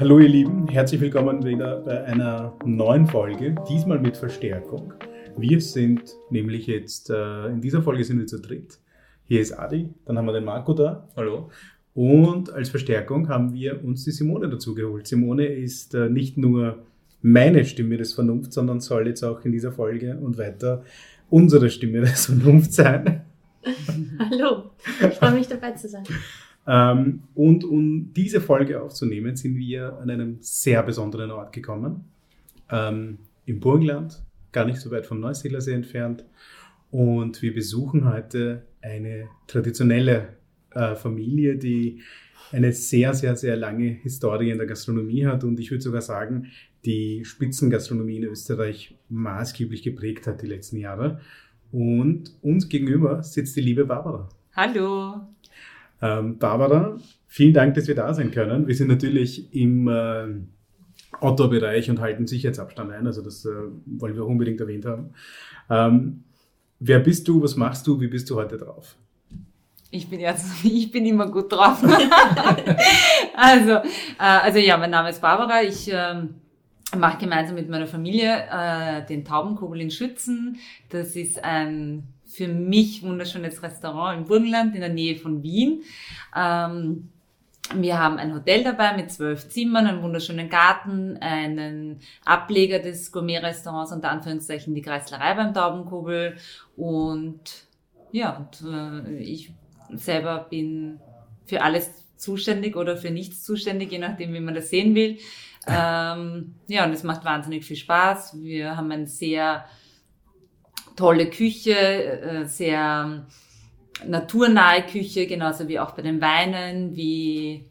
Hallo ihr Lieben, herzlich willkommen wieder bei einer neuen Folge, diesmal mit Verstärkung. Wir sind nämlich jetzt, äh, in dieser Folge sind wir zu dritt. Hier ist Adi, dann haben wir den Marco da. Hallo. Und als Verstärkung haben wir uns die Simone dazu geholt. Simone ist äh, nicht nur meine Stimme des Vernunfts, sondern soll jetzt auch in dieser Folge und weiter unsere Stimme des Vernunfts sein. Hallo, ich freue mich dabei zu sein. Ähm, und um diese Folge aufzunehmen, sind wir an einem sehr besonderen Ort gekommen. Ähm, Im Burgenland, gar nicht so weit vom Neusiedlersee entfernt. Und wir besuchen heute eine traditionelle äh, Familie, die eine sehr, sehr, sehr lange Historie in der Gastronomie hat und ich würde sogar sagen, die Spitzengastronomie in Österreich maßgeblich geprägt hat die letzten Jahre. Und uns gegenüber sitzt die liebe Barbara. Hallo. Ähm, Barbara, vielen Dank, dass wir da sein können. Wir sind natürlich im äh, Outdoor-Bereich und halten Sicherheitsabstand ein, also das äh, wollen wir unbedingt erwähnt haben. Ähm, wer bist du, was machst du, wie bist du heute drauf? Ich bin jetzt, ich bin immer gut drauf. also, äh, also ja, mein Name ist Barbara. Ich ähm, mache gemeinsam mit meiner Familie äh, den Taubenkobel in Schützen. Das ist ein für mich wunderschönes Restaurant im Burgenland in der Nähe von Wien. Ähm, wir haben ein Hotel dabei mit zwölf Zimmern, einen wunderschönen Garten, einen Ableger des Gourmet-Restaurants, unter Anführungszeichen die Kreislerei beim Taubenkobel. Und ja, und, äh, ich selber bin für alles zuständig oder für nichts zuständig, je nachdem, wie man das sehen will. Ähm, ja, und es macht wahnsinnig viel Spaß. Wir haben ein sehr tolle Küche, äh, sehr naturnahe Küche, genauso wie auch bei den Weinen, wie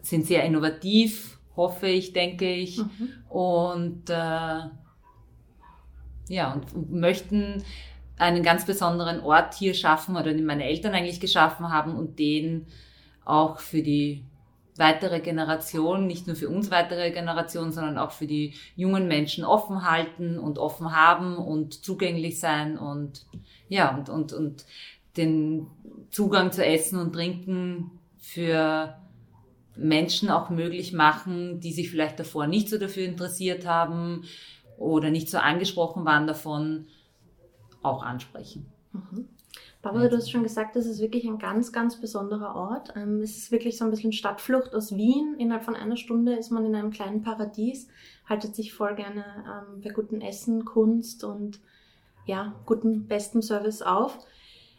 sind sehr innovativ, hoffe ich, denke ich. Mhm. Und äh, ja, und möchten einen ganz besonderen Ort hier schaffen oder den meine Eltern eigentlich geschaffen haben und den auch für die weitere Generation, nicht nur für uns weitere Generation, sondern auch für die jungen Menschen offen halten und offen haben und zugänglich sein und ja, und, und, und den Zugang zu Essen und Trinken für Menschen auch möglich machen, die sich vielleicht davor nicht so dafür interessiert haben oder nicht so angesprochen waren davon, auch ansprechen. Mhm. Barbara, du hast schon gesagt, das ist wirklich ein ganz, ganz besonderer Ort. Ähm, es ist wirklich so ein bisschen Stadtflucht aus Wien. Innerhalb von einer Stunde ist man in einem kleinen Paradies, haltet sich voll gerne ähm, bei gutem Essen, Kunst und ja, guten, besten Service auf.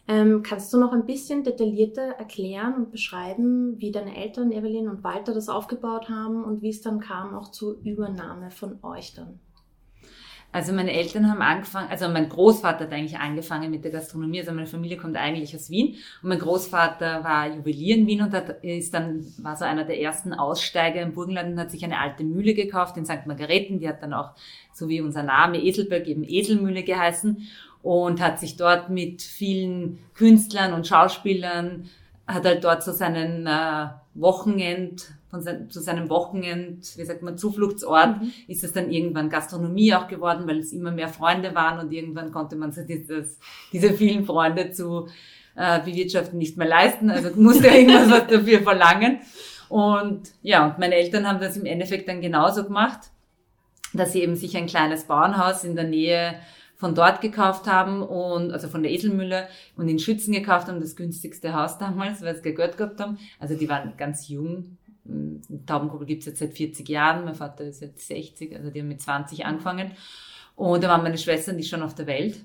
Ähm, kannst du noch ein bisschen detaillierter erklären und beschreiben, wie deine Eltern, Evelyn und Walter, das aufgebaut haben und wie es dann kam auch zur Übernahme von euch dann? Also meine Eltern haben angefangen, also mein Großvater hat eigentlich angefangen mit der Gastronomie. Also meine Familie kommt eigentlich aus Wien und mein Großvater war Juwelier in Wien und hat, ist dann, war so einer der ersten Aussteiger im Burgenland und hat sich eine alte Mühle gekauft in St. Margareten. Die hat dann auch, so wie unser Name Eselberg, eben Eselmühle geheißen und hat sich dort mit vielen Künstlern und Schauspielern, hat halt dort so seinen äh, Wochenend von sein, zu seinem Wochenend, wie sagt man, Zufluchtsort, mhm. ist es dann irgendwann Gastronomie auch geworden, weil es immer mehr Freunde waren und irgendwann konnte man sich dieses, diese vielen Freunde zu äh, bewirtschaften nicht mehr leisten, also musste irgendwas was dafür verlangen. Und ja, und meine Eltern haben das im Endeffekt dann genauso gemacht, dass sie eben sich ein kleines Bauernhaus in der Nähe von dort gekauft haben und also von der Eselmühle und in Schützen gekauft haben, das günstigste Haus damals, weil sie Geld gehabt haben. Also die waren ganz jung, Taubenkugel gibt es jetzt seit 40 Jahren, mein Vater ist jetzt 60, also die haben mit 20 angefangen. Und da waren meine Schwestern, die schon auf der Welt.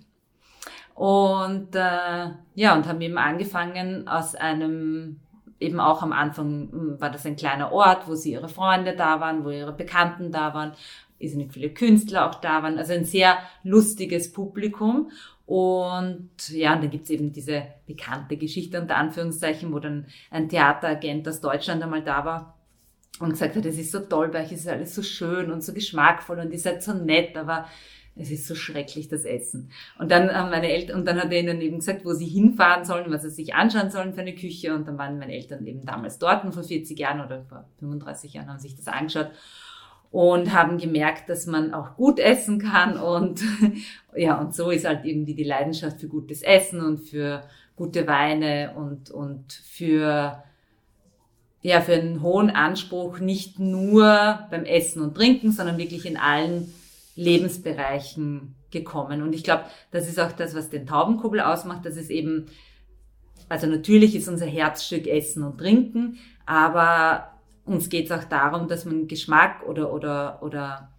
Und äh, ja, und haben eben angefangen aus einem, eben auch am Anfang hm, war das ein kleiner Ort, wo sie ihre Freunde da waren, wo ihre Bekannten da waren, ist nicht viele Künstler auch da waren, also ein sehr lustiges Publikum. Und ja, und dann gibt's eben diese bekannte Geschichte unter Anführungszeichen, wo dann ein Theateragent aus Deutschland einmal da war und gesagt hat, es ist so toll bei euch, es ist alles so schön und so geschmackvoll und ihr seid so nett, aber es ist so schrecklich, das Essen. Und dann haben meine Eltern, und dann hat er ihnen eben gesagt, wo sie hinfahren sollen, was sie sich anschauen sollen für eine Küche. Und dann waren meine Eltern eben damals dort, und vor 40 Jahren oder vor 35 Jahren haben sich das angeschaut und haben gemerkt, dass man auch gut essen kann und ja, und so ist halt irgendwie die Leidenschaft für gutes Essen und für gute Weine und, und für ja, für einen hohen Anspruch nicht nur beim Essen und Trinken, sondern wirklich in allen Lebensbereichen gekommen. Und ich glaube, das ist auch das, was den Taubenkubbel ausmacht, dass es eben, also natürlich ist unser Herzstück Essen und Trinken, aber uns geht es auch darum, dass man Geschmack oder, oder, oder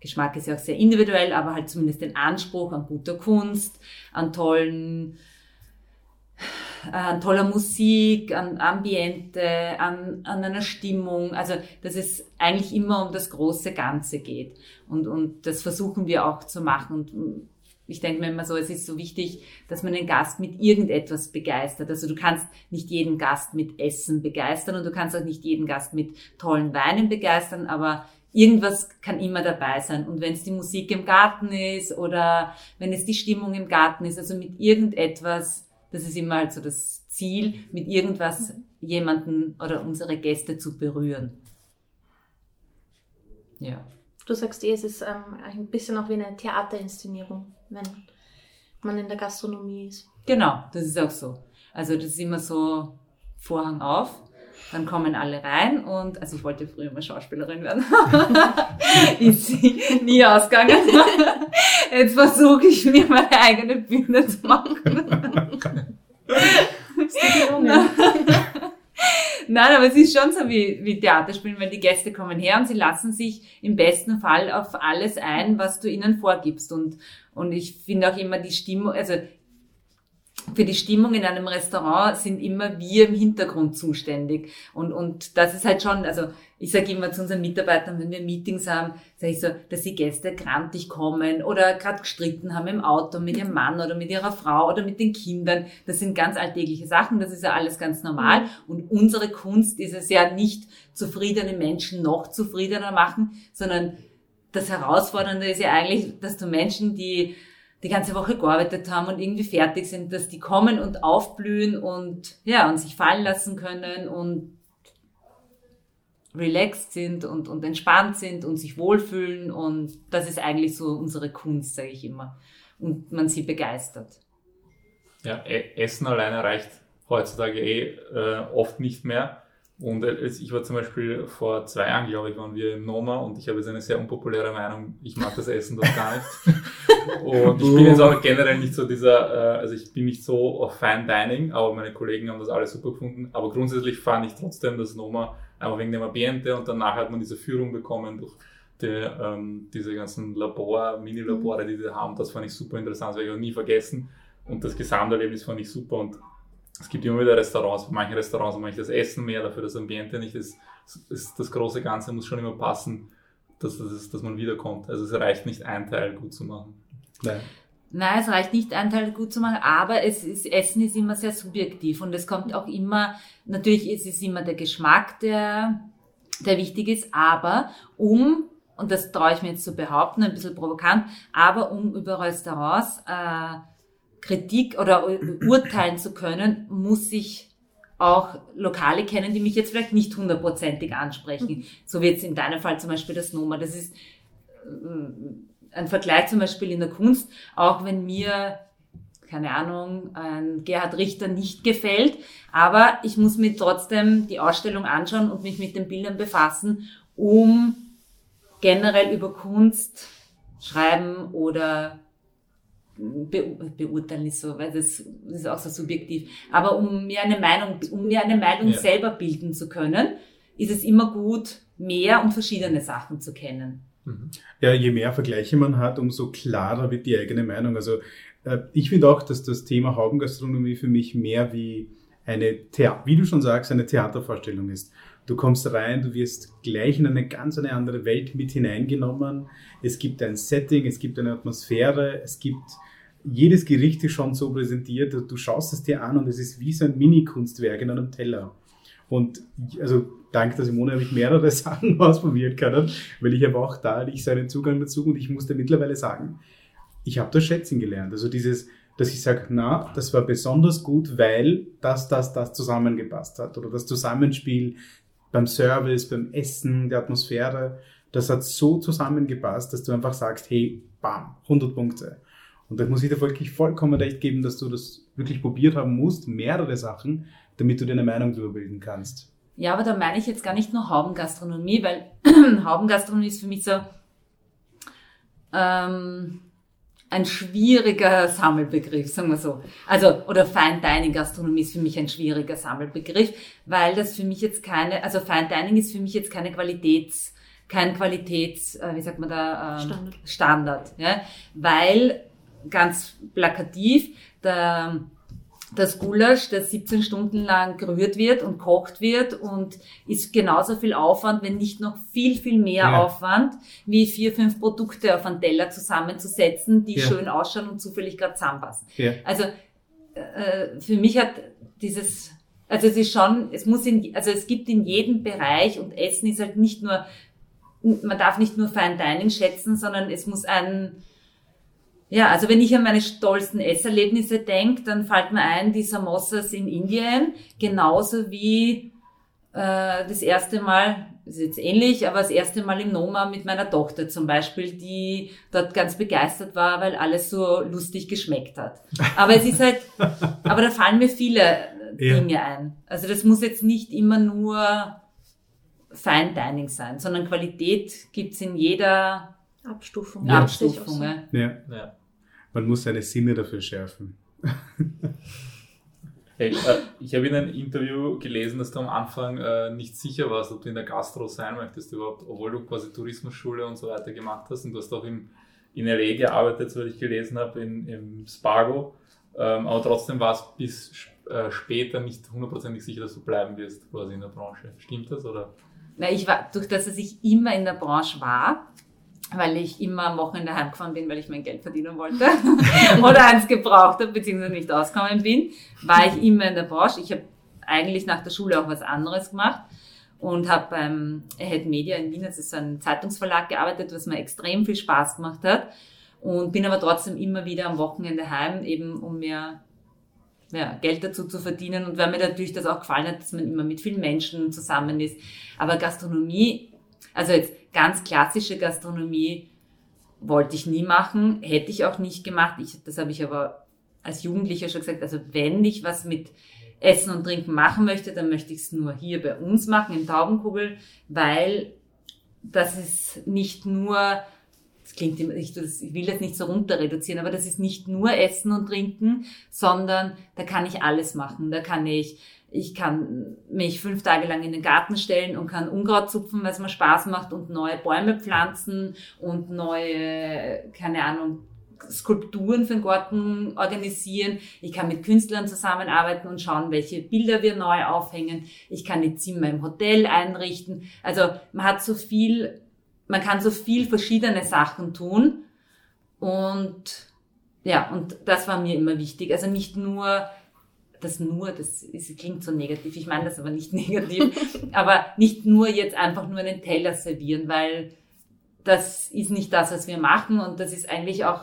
Geschmack ist ja auch sehr individuell, aber halt zumindest den Anspruch an guter Kunst, an tollen an toller Musik, an Ambiente, an, an einer Stimmung. Also, dass es eigentlich immer um das große Ganze geht. Und, und das versuchen wir auch zu machen. Und ich denke mir immer so, es ist so wichtig, dass man den Gast mit irgendetwas begeistert. Also du kannst nicht jeden Gast mit Essen begeistern und du kannst auch nicht jeden Gast mit tollen Weinen begeistern, aber irgendwas kann immer dabei sein. Und wenn es die Musik im Garten ist oder wenn es die Stimmung im Garten ist, also mit irgendetwas, das ist immer halt so das Ziel, mit irgendwas jemanden oder unsere Gäste zu berühren. Ja. Du sagst eh, es ist ähm, ein bisschen auch wie eine Theaterinszenierung, wenn man in der Gastronomie ist. Genau, das ist auch so. Also das ist immer so Vorhang auf, dann kommen alle rein und, also ich wollte früher mal Schauspielerin werden, ist nie ausgegangen. Jetzt versuche ich mir meine eigene Bühne zu machen. Nein, aber es ist schon so wie, wie Theaterspielen, weil die Gäste kommen her und sie lassen sich im besten Fall auf alles ein, was du ihnen vorgibst. Und, und ich finde auch immer die Stimmung, also für die Stimmung in einem Restaurant sind immer wir im Hintergrund zuständig. Und, und das ist halt schon, also ich sage immer zu unseren Mitarbeitern, wenn wir Meetings haben, sage ich so, dass die Gäste grantig kommen oder gerade gestritten haben im Auto mit ihrem Mann oder mit ihrer Frau oder mit den Kindern. Das sind ganz alltägliche Sachen, das ist ja alles ganz normal. Mhm. Und unsere Kunst ist es ja nicht, zufriedene Menschen noch zufriedener machen, sondern das Herausfordernde ist ja eigentlich, dass du Menschen, die die ganze Woche gearbeitet haben und irgendwie fertig sind, dass die kommen und aufblühen und ja, und sich fallen lassen können und relaxed sind und, und entspannt sind und sich wohlfühlen und das ist eigentlich so unsere Kunst, sage ich immer. Und man sie begeistert. Ja, e-, Essen alleine reicht heutzutage eh äh, oft nicht mehr. Und ich war zum Beispiel vor zwei Jahren, glaube ich, waren wir im Noma und ich habe jetzt eine sehr unpopuläre Meinung. Ich mag das Essen dort gar nicht. Und ich bin jetzt auch generell nicht so dieser, äh, also ich bin nicht so auf Fine Dining, aber meine Kollegen haben das alles super gefunden. Aber grundsätzlich fand ich trotzdem das Noma einfach wegen dem Ambiente und danach hat man diese Führung bekommen durch die, ähm, diese ganzen Labor, Mini-Labore, die sie haben. Das fand ich super interessant, das werde ich auch nie vergessen. Und das Gesamterlebnis fand ich super und es gibt immer wieder Restaurants, bei manchen Restaurants mache ich das Essen mehr, dafür das Ambiente nicht. Das, ist, das große Ganze muss schon immer passen, dass, dass, dass man wiederkommt. Also es reicht nicht, ein Teil gut zu machen. Nein. Nein, es reicht nicht, einen Teil gut zu machen, aber es ist, Essen ist immer sehr subjektiv und es kommt auch immer, natürlich ist es immer der Geschmack, der, der wichtig ist, aber um, und das traue ich mir jetzt zu behaupten, ein bisschen provokant, aber um über Restaurants äh, Kritik oder urteilen zu können, muss ich auch Lokale kennen, die mich jetzt vielleicht nicht hundertprozentig ansprechen. So wie jetzt in deinem Fall zum Beispiel das Noma. Das ist äh, ein Vergleich zum Beispiel in der Kunst, auch wenn mir keine Ahnung, ein Gerhard Richter nicht gefällt, aber ich muss mir trotzdem die Ausstellung anschauen und mich mit den Bildern befassen, um generell über Kunst schreiben oder be beurteilen ist so, weil das, das, ist auch so subjektiv. Aber um mir eine Meinung, um mir eine Meinung ja. selber bilden zu können, ist es immer gut, mehr und verschiedene Sachen zu kennen. Mhm. Ja, je mehr Vergleiche man hat, umso klarer wird die eigene Meinung. Also äh, ich finde auch, dass das Thema Haubengastronomie für mich mehr wie eine, Thea wie du schon sagst, eine Theatervorstellung ist. Du kommst rein, du wirst gleich in eine ganz eine andere Welt mit hineingenommen. Es gibt ein Setting, es gibt eine Atmosphäre, es gibt jedes Gericht ist schon so präsentiert, du schaust es dir an und es ist wie so ein Mini-Kunstwerk in einem Teller. Und also dank der Simone habe ich mehrere Sachen ausprobieren können, weil ich habe auch da ich so einen Zugang dazu und ich musste mittlerweile sagen, ich habe das Schätzen gelernt. Also dieses, dass ich sage, na, das war besonders gut, weil das, das, das zusammengepasst hat oder das Zusammenspiel beim Service, beim Essen, der Atmosphäre, das hat so zusammengepasst, dass du einfach sagst, hey, bam, 100 Punkte. Und da muss ich dir wirklich vollkommen recht geben, dass du das wirklich probiert haben musst, mehrere Sachen, damit du dir eine Meinung darüber bilden kannst. Ja, aber da meine ich jetzt gar nicht nur Haubengastronomie, weil Haubengastronomie ist für mich so ähm, ein schwieriger Sammelbegriff, sagen wir so. Also, oder Fine Dining Gastronomie ist für mich ein schwieriger Sammelbegriff, weil das für mich jetzt keine, also Fine Dining ist für mich jetzt keine Qualitäts, kein Qualitäts, äh, wie sagt man da, ähm, Standard. Standard ja? weil ganz plakativ der das Gulasch, das 17 Stunden lang gerührt wird und kocht wird und ist genauso viel Aufwand, wenn nicht noch viel, viel mehr Ja. Aufwand, wie vier, fünf Produkte auf einen Teller zusammenzusetzen, die Ja. schön ausschauen und zufällig gerade zusammenpassen. Ja. Also äh, für mich hat dieses, also es ist schon, es muss in, also es gibt in jedem Bereich und Essen ist halt nicht nur, man darf nicht nur Fine Dining schätzen, sondern es muss ein, ja, also wenn ich an meine stolzen Esserlebnisse denke, dann fällt mir ein die Samosas in Indien, genauso wie äh, das erste Mal, das ist jetzt ähnlich, aber das erste Mal im Noma mit meiner Tochter zum Beispiel, die dort ganz begeistert war, weil alles so lustig geschmeckt hat. Aber es ist halt, aber da fallen mir viele äh, Ja. Dinge ein. Also das muss jetzt nicht immer nur Fine Dining sein, sondern Qualität gibt's in jeder Abstufung. Ja. Abstufung. Ja, Ja. Man muss seine Sinne dafür schärfen. Hey, äh, ich habe in einem Interview gelesen, dass du am Anfang äh, nicht sicher warst, ob du in der Gastro sein möchtest überhaupt, obwohl du quasi Tourismusschule und so weiter gemacht hast und du hast auch im, in LA gearbeitet, soweit ich gelesen habe, in, im Spargo. Ähm, aber trotzdem war es bis äh, später nicht hundertprozentig sicher, dass du bleiben wirst quasi in der Branche. Stimmt das oder? Na, ich war, durch das, dass ich immer in der Branche war, weil ich immer am Wochenende heimgefahren bin, weil ich mein Geld verdienen wollte oder eins gebraucht habe, beziehungsweise nicht ausgekommen bin, war ich immer in der Branche. Ich habe eigentlich nach der Schule auch was anderes gemacht und habe beim Ahead Media in Wien, das ist so ein Zeitungsverlag, gearbeitet, was mir extrem viel Spaß gemacht hat und bin aber trotzdem immer wieder am Wochenende heim, eben um mir ja, Geld dazu zu verdienen und weil mir natürlich das auch gefallen hat, dass man immer mit vielen Menschen zusammen ist. Aber Gastronomie, also jetzt ganz klassische Gastronomie wollte ich nie machen, hätte ich auch nicht gemacht. Ich, das habe ich aber als Jugendlicher schon gesagt. Also wenn ich was mit Essen und Trinken machen möchte, dann möchte ich es nur hier bei uns machen, im Taubenkugel, weil das ist nicht nur, das klingt immer, ich, ich will das nicht so runter reduzieren, aber das ist nicht nur Essen und Trinken, sondern da kann ich alles machen. Da kann ich, ich kann mich fünf Tage lang in den Garten stellen und kann Unkraut zupfen, weil es mir Spaß macht und neue Bäume pflanzen und neue, keine Ahnung, Skulpturen für den Garten organisieren. Ich kann mit Künstlern zusammenarbeiten und schauen, welche Bilder wir neu aufhängen. Ich kann die Zimmer im Hotel einrichten. Also man hat so viel, man kann so viel verschiedene Sachen tun. Und ja, und das war mir immer wichtig. Also nicht nur das nur, das ist, klingt so negativ, ich meine das aber nicht negativ, aber nicht nur jetzt einfach nur einen Teller servieren, weil das ist nicht das, was wir machen und das ist eigentlich auch,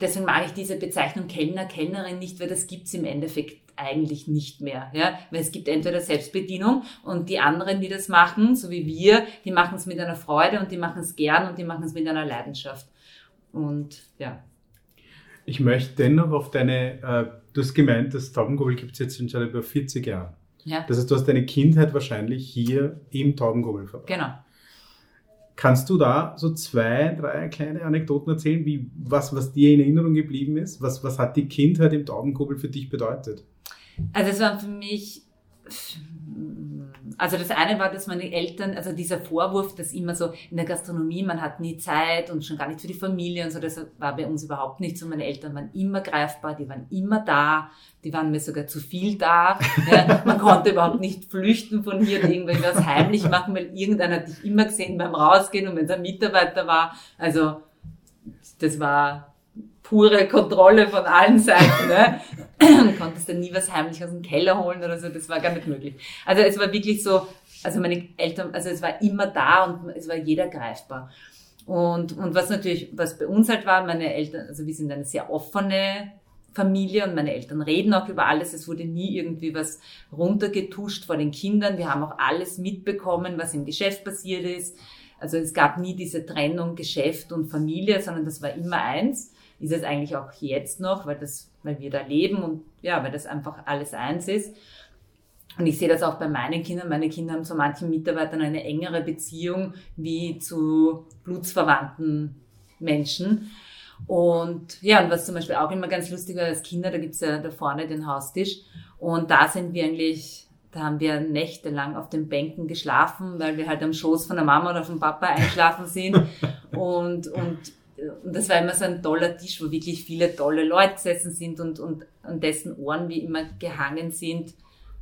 deswegen mag ich diese Bezeichnung Kellner, Kellnerin nicht, weil das gibt's im Endeffekt eigentlich nicht mehr, ja, weil es gibt entweder Selbstbedienung und die anderen, die das machen, so wie wir, die machen es mit einer Freude und die machen es gern und die machen es mit einer Leidenschaft und ja. Ich möchte dennoch auf deine, äh, du hast gemeint, das Taubengobel gibt es jetzt schon seit über 40 Jahren. Ja, Das heißt, du hast deine Kindheit wahrscheinlich hier im Taubengobel verbracht. genau. Kannst du da so zwei, drei kleine Anekdoten erzählen, wie, was, was dir in Erinnerung geblieben ist? Was, was hat die Kindheit im Taubengobel für dich bedeutet? Also es war für mich, also das eine war, dass meine Eltern, also dieser Vorwurf, dass immer so in der Gastronomie, man hat nie Zeit und schon gar nicht für die Familie und so, das war bei uns überhaupt nicht so. Meine Eltern waren immer greifbar, die waren immer da, die waren mir sogar zu viel da. Ja, man konnte überhaupt nicht flüchten von hier und irgendwas heimlich machen, weil irgendeiner hat dich immer gesehen beim Rausgehen und wenn es ein Mitarbeiter war. Also das war pure Kontrolle von allen Seiten. Ne? Du konntest dann nie was heimlich aus dem Keller holen oder so, das war gar nicht möglich. Also es war wirklich so, also meine Eltern, also es war immer da und es war jeder greifbar. Und, und was natürlich, was bei uns halt war, meine Eltern, also wir sind eine sehr offene Familie und meine Eltern reden auch über alles. Es wurde nie irgendwie was runtergetuscht vor den Kindern. Wir haben auch alles mitbekommen, was im Geschäft passiert ist. Also es gab nie diese Trennung Geschäft und Familie, sondern das war immer eins. Ist es eigentlich auch jetzt noch, weil das, weil wir da leben und ja, weil das einfach alles eins ist. Und ich sehe das auch bei meinen Kindern. Meine Kinder haben zu manchen Mitarbeitern eine engere Beziehung wie zu blutsverwandten Menschen. Und ja, und was zum Beispiel auch immer ganz lustig war als Kinder, da gibt's ja da vorne den Haustisch. Und da sind wir eigentlich, da haben wir nächtelang auf den Bänken geschlafen, weil wir halt am Schoß von der Mama oder vom Papa einschlafen sind. und, und, und das war immer so ein toller Tisch, wo wirklich viele tolle Leute gesessen sind und, und an dessen Ohren wie immer gehangen sind.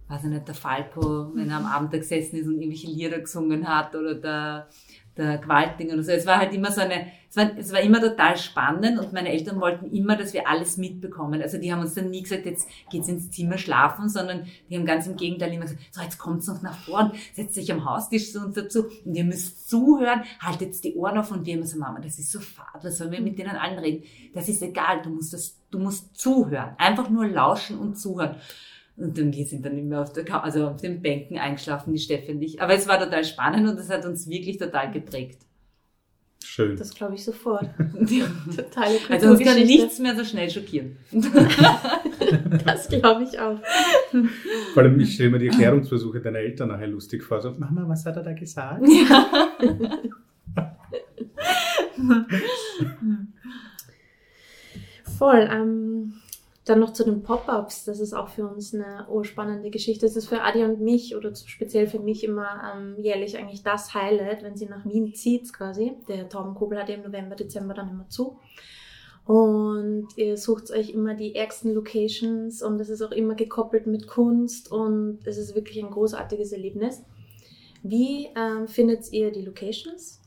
Weiß ich nicht, der Falco, wenn er am Abend da gesessen ist und irgendwelche Lieder gesungen hat oder der, der Gewaltinger oder so. Es war halt immer so eine, es war, es war immer total spannend und meine Eltern wollten immer, dass wir alles mitbekommen. Also die haben uns dann nie gesagt, jetzt geht's ins Zimmer schlafen, sondern die haben ganz im Gegenteil immer gesagt, so jetzt kommt's noch nach vorn, setzt sich am Haustisch zu uns dazu und ihr müsst zuhören, haltet die Ohren auf und wir immer so, Mama, das ist so fad, was sollen wir mit denen allen reden? Das ist egal, du musst das, du musst zuhören, einfach nur lauschen und zuhören. Und dann, wir sind dann immer auf, der, also auf den Bänken eingeschlafen, die Steffi und ich. Aber es war total spannend und das hat uns wirklich total geprägt. Schön. Das glaube ich sofort. Ja. Totale Also uns kann nichts mehr so schnell schockieren. Das glaube ich auch. Vor allem, ich stelle mir die Erklärungsversuche deiner Eltern nachher lustig vor. So, Mama, was hat er da gesagt? Voll. Ähm, dann noch zu den Pop-ups. Das ist auch für uns eine urspannende Geschichte. Das ist für Adi und mich oder speziell für mich immer ähm, jährlich eigentlich das Highlight, wenn sie nach Wien zieht quasi. Der Taubenkobel hat im November, Dezember dann immer zu. Und ihr sucht euch immer die ärgsten Locations und es ist auch immer gekoppelt mit Kunst und es ist wirklich ein großartiges Erlebnis. Wie ähm, findet ihr die Locations?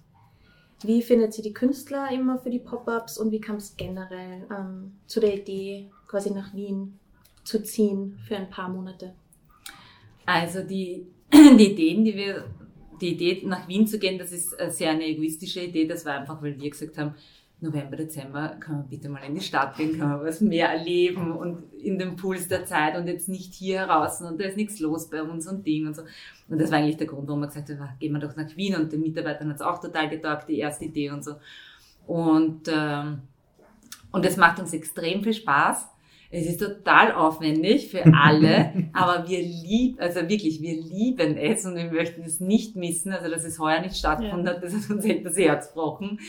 Wie findet ihr die Künstler immer für die Pop-ups und wie kam es generell ähm, zu der Idee, quasi nach Wien zu ziehen für ein paar Monate? Also die, die Ideen, die wir, die Idee nach Wien zu gehen, das ist eine sehr eine egoistische Idee. Das war einfach, weil wir gesagt haben, November, Dezember kann man bitte mal in die Stadt gehen, kann man was mehr erleben und in dem Puls der Zeit und jetzt nicht hier heraus und da ist nichts los bei uns und Ding und so. Und das war eigentlich der Grund, warum wir gesagt haben, gehen wir doch nach Wien und den Mitarbeitern hat es auch total getaugt, die erste Idee und so. Und, ähm, und das macht uns extrem viel Spaß. Es ist total aufwendig für alle, aber wir lieben, also wirklich, wir lieben es und wir möchten es nicht missen. Also, dass es heuer nicht stattgefunden Ja. hat, das hat uns echt das Herz gebrochen,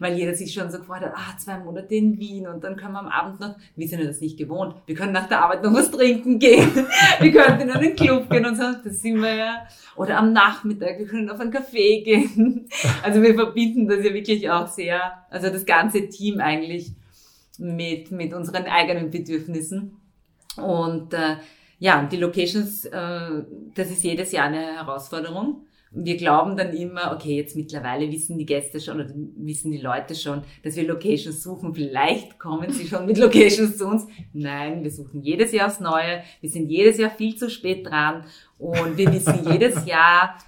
weil jeder sich schon so gefreut hat, ah, zwei Monate in Wien und dann können wir am Abend noch, wir sind ja das nicht gewohnt, wir können nach der Arbeit noch was trinken gehen, wir können in einen Club gehen und so, das sind wir ja, oder am Nachmittag, wir können auf einen Café gehen. Also wir verbinden das ja wirklich auch sehr, also das ganze Team eigentlich mit, mit unseren eigenen Bedürfnissen. Und äh, ja, die Locations, äh, das ist jedes Jahr eine Herausforderung. Wir glauben dann immer, okay, jetzt mittlerweile wissen die Gäste schon oder wissen die Leute schon, dass wir Locations suchen. Vielleicht kommen sie schon mit Locations zu uns. Nein, wir suchen jedes Jahr aufs Neue. Wir sind jedes Jahr viel zu spät dran. Und wir wissen jedes Jahr,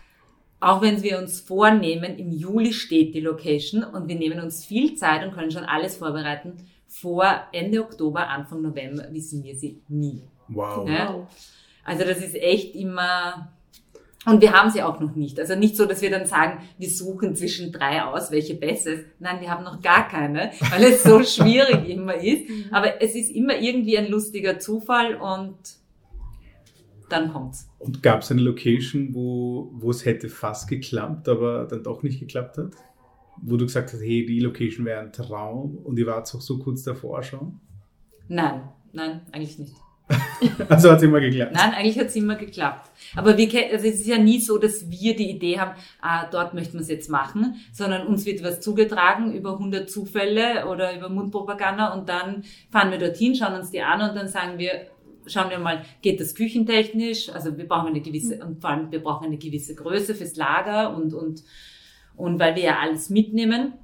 auch wenn wir uns vornehmen, im Juli steht die Location und wir nehmen uns viel Zeit und können schon alles vorbereiten. Vor Ende Oktober, Anfang November wissen wir sie nie. Wow. Ja. Also das ist echt immer, und wir haben sie auch noch nicht. Also nicht so, dass wir dann sagen, wir suchen zwischen drei aus, welche besser ist. Nein, wir haben noch gar keine, weil es so schwierig immer ist. Aber es ist immer irgendwie ein lustiger Zufall und dann kommt's. Und gab es eine Location, wo, wo es hätte fast geklappt, aber dann doch nicht geklappt hat? Wo du gesagt hast, hey, die Location wäre ein Traum und ihr wart auch so kurz davor schon? Nein, nein, eigentlich nicht. Also hat es immer geklappt. Nein, eigentlich hat's immer geklappt. Aber wir, also es ist ja nie so, dass wir die Idee haben, ah, dort möchten wir es jetzt machen, sondern uns wird was zugetragen über 100 Zufälle oder über Mundpropaganda und dann fahren wir dorthin, schauen uns die an und dann sagen wir, schauen wir mal, geht das küchentechnisch? Also wir brauchen eine gewisse, und vor allem wir brauchen eine gewisse Größe fürs Lager und, und, und weil wir ja alles mitnehmen.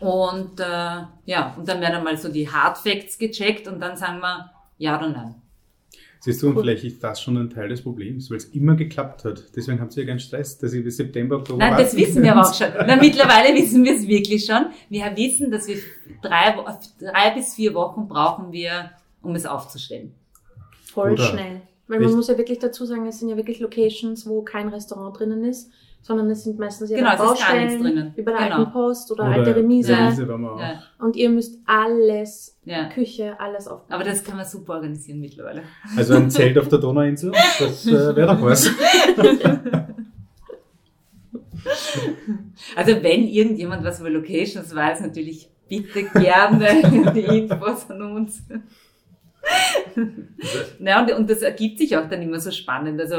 Und äh, ja, und dann werden einmal so die Hard Facts gecheckt und dann sagen wir ja oder nein. Siehst du, und vielleicht ist das schon ein Teil des Problems, weil es immer geklappt hat. Deswegen habt ihr ja keinen Stress, dass ihr bis September, Oktober Nein, das wissen wir aber auch schon. Na, mittlerweile wissen wir es wirklich schon. Wir wissen, dass wir drei, drei bis vier Wochen brauchen wir, um es aufzustellen. Voll Oder- schnell. Weil man muss ja wirklich dazu sagen, es sind ja wirklich Locations, wo kein Restaurant drinnen ist, sondern es sind meistens ja genau, Baustellen drinnen. über der genau. alten Post oder, oder alte Remise. Ja. Und ihr müsst alles, ja. Küche, alles aufbauen. Aber das kann man super organisieren mittlerweile. Also ein Zelt auf der Donauinsel, das äh, wäre doch was. also wenn irgendjemand was über Locations weiß, natürlich bitte gerne die Infos an uns. ja, und, und das ergibt sich auch dann immer so spannend. Also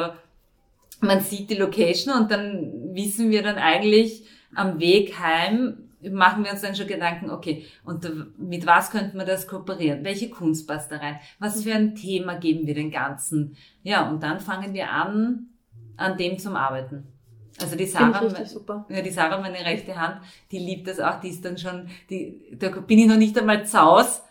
man sieht die Location und dann wissen wir dann eigentlich am Weg heim, machen wir uns dann schon Gedanken, okay, und mit was könnten wir das kooperieren? Welche Kunst passt da rein? Was für ein Thema geben wir den Ganzen? Ja, und dann fangen wir an, an dem zum Arbeiten. Also die Sarah, ja, die Sarah, meine rechte Hand, die liebt das auch, die ist dann schon, die, da bin ich noch nicht einmal zaus,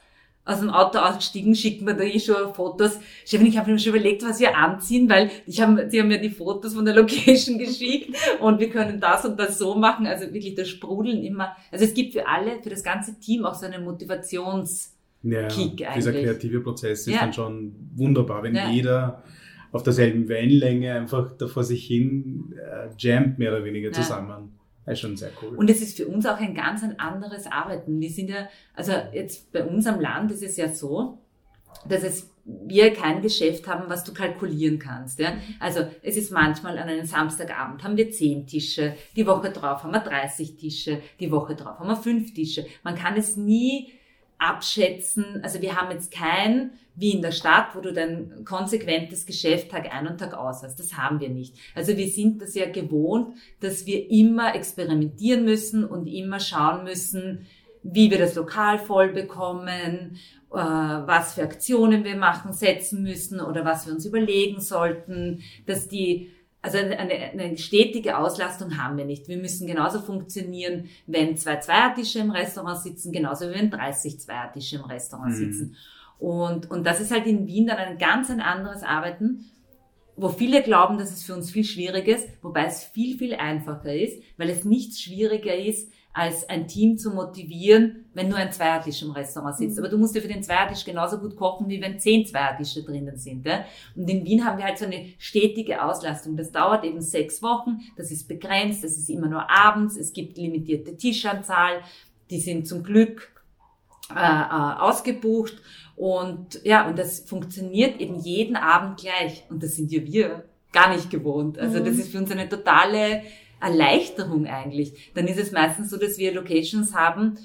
aus dem Auto ausgestiegen, schickt mir da eh schon Fotos. Stefan, ich habe mir schon überlegt, was wir anziehen, weil ich hab, die haben mir die Fotos von der Location geschickt und wir können das und das so machen. Also wirklich das Sprudeln immer. Also es gibt für alle, für das ganze Team auch so einen Motivations- ja, eigentlich. Dieser kreative Prozess ist ja. dann schon wunderbar, wenn ja. jeder auf derselben Wellenlänge einfach da vor sich hin äh, jammt, mehr oder weniger zusammen. Das ist schon sehr cool. Und es ist für uns auch ein ganz ein anderes Arbeiten. Wir sind ja, also jetzt bei uns am Land ist es ja so, dass es wir kein Geschäft haben, was du kalkulieren kannst. Ja? Also es ist manchmal an einem Samstagabend haben wir zehn Tische, die Woche drauf haben wir 30 Tische, die Woche drauf haben wir fünf Tische. Man kann es nie abschätzen. Also wir haben jetzt kein, wie in der Stadt, wo du dein konsequentes Geschäft Tag ein und Tag aus hast. Das haben wir nicht. Also wir sind das ja gewohnt, dass wir immer experimentieren müssen und immer schauen müssen, wie wir das Lokal voll bekommen, äh, was für Aktionen wir machen, setzen müssen oder was wir uns überlegen sollten, dass die also eine, eine stetige Auslastung haben wir nicht. Wir müssen genauso funktionieren, wenn zwei Zweiertische im Restaurant sitzen, genauso wie wenn 30 Zweiertische im Restaurant mhm. sitzen. Und, und das ist halt in Wien dann ein ganz ein anderes Arbeiten, wo viele glauben, dass es für uns viel schwieriger ist, wobei es viel, viel einfacher ist, weil es nichts schwieriger ist, als ein Team zu motivieren, wenn nur ein Zweiertisch im Restaurant sitzt. Mhm. Aber du musst ja für den Zweiertisch genauso gut kochen, wie wenn zehn Zweiertische drinnen sind. Ja? Und in Wien haben wir halt so eine stetige Auslastung. Das dauert eben sechs Wochen, das ist begrenzt, das ist immer nur abends, es gibt limitierte Tischanzahl, die sind zum Glück äh, äh, ausgebucht. Und ja, und das funktioniert eben jeden Abend gleich. Und das sind ja wir gar nicht gewohnt. Also das mhm. ist für uns eine totale Erleichterung eigentlich. Dann ist es meistens so, dass wir Locations haben,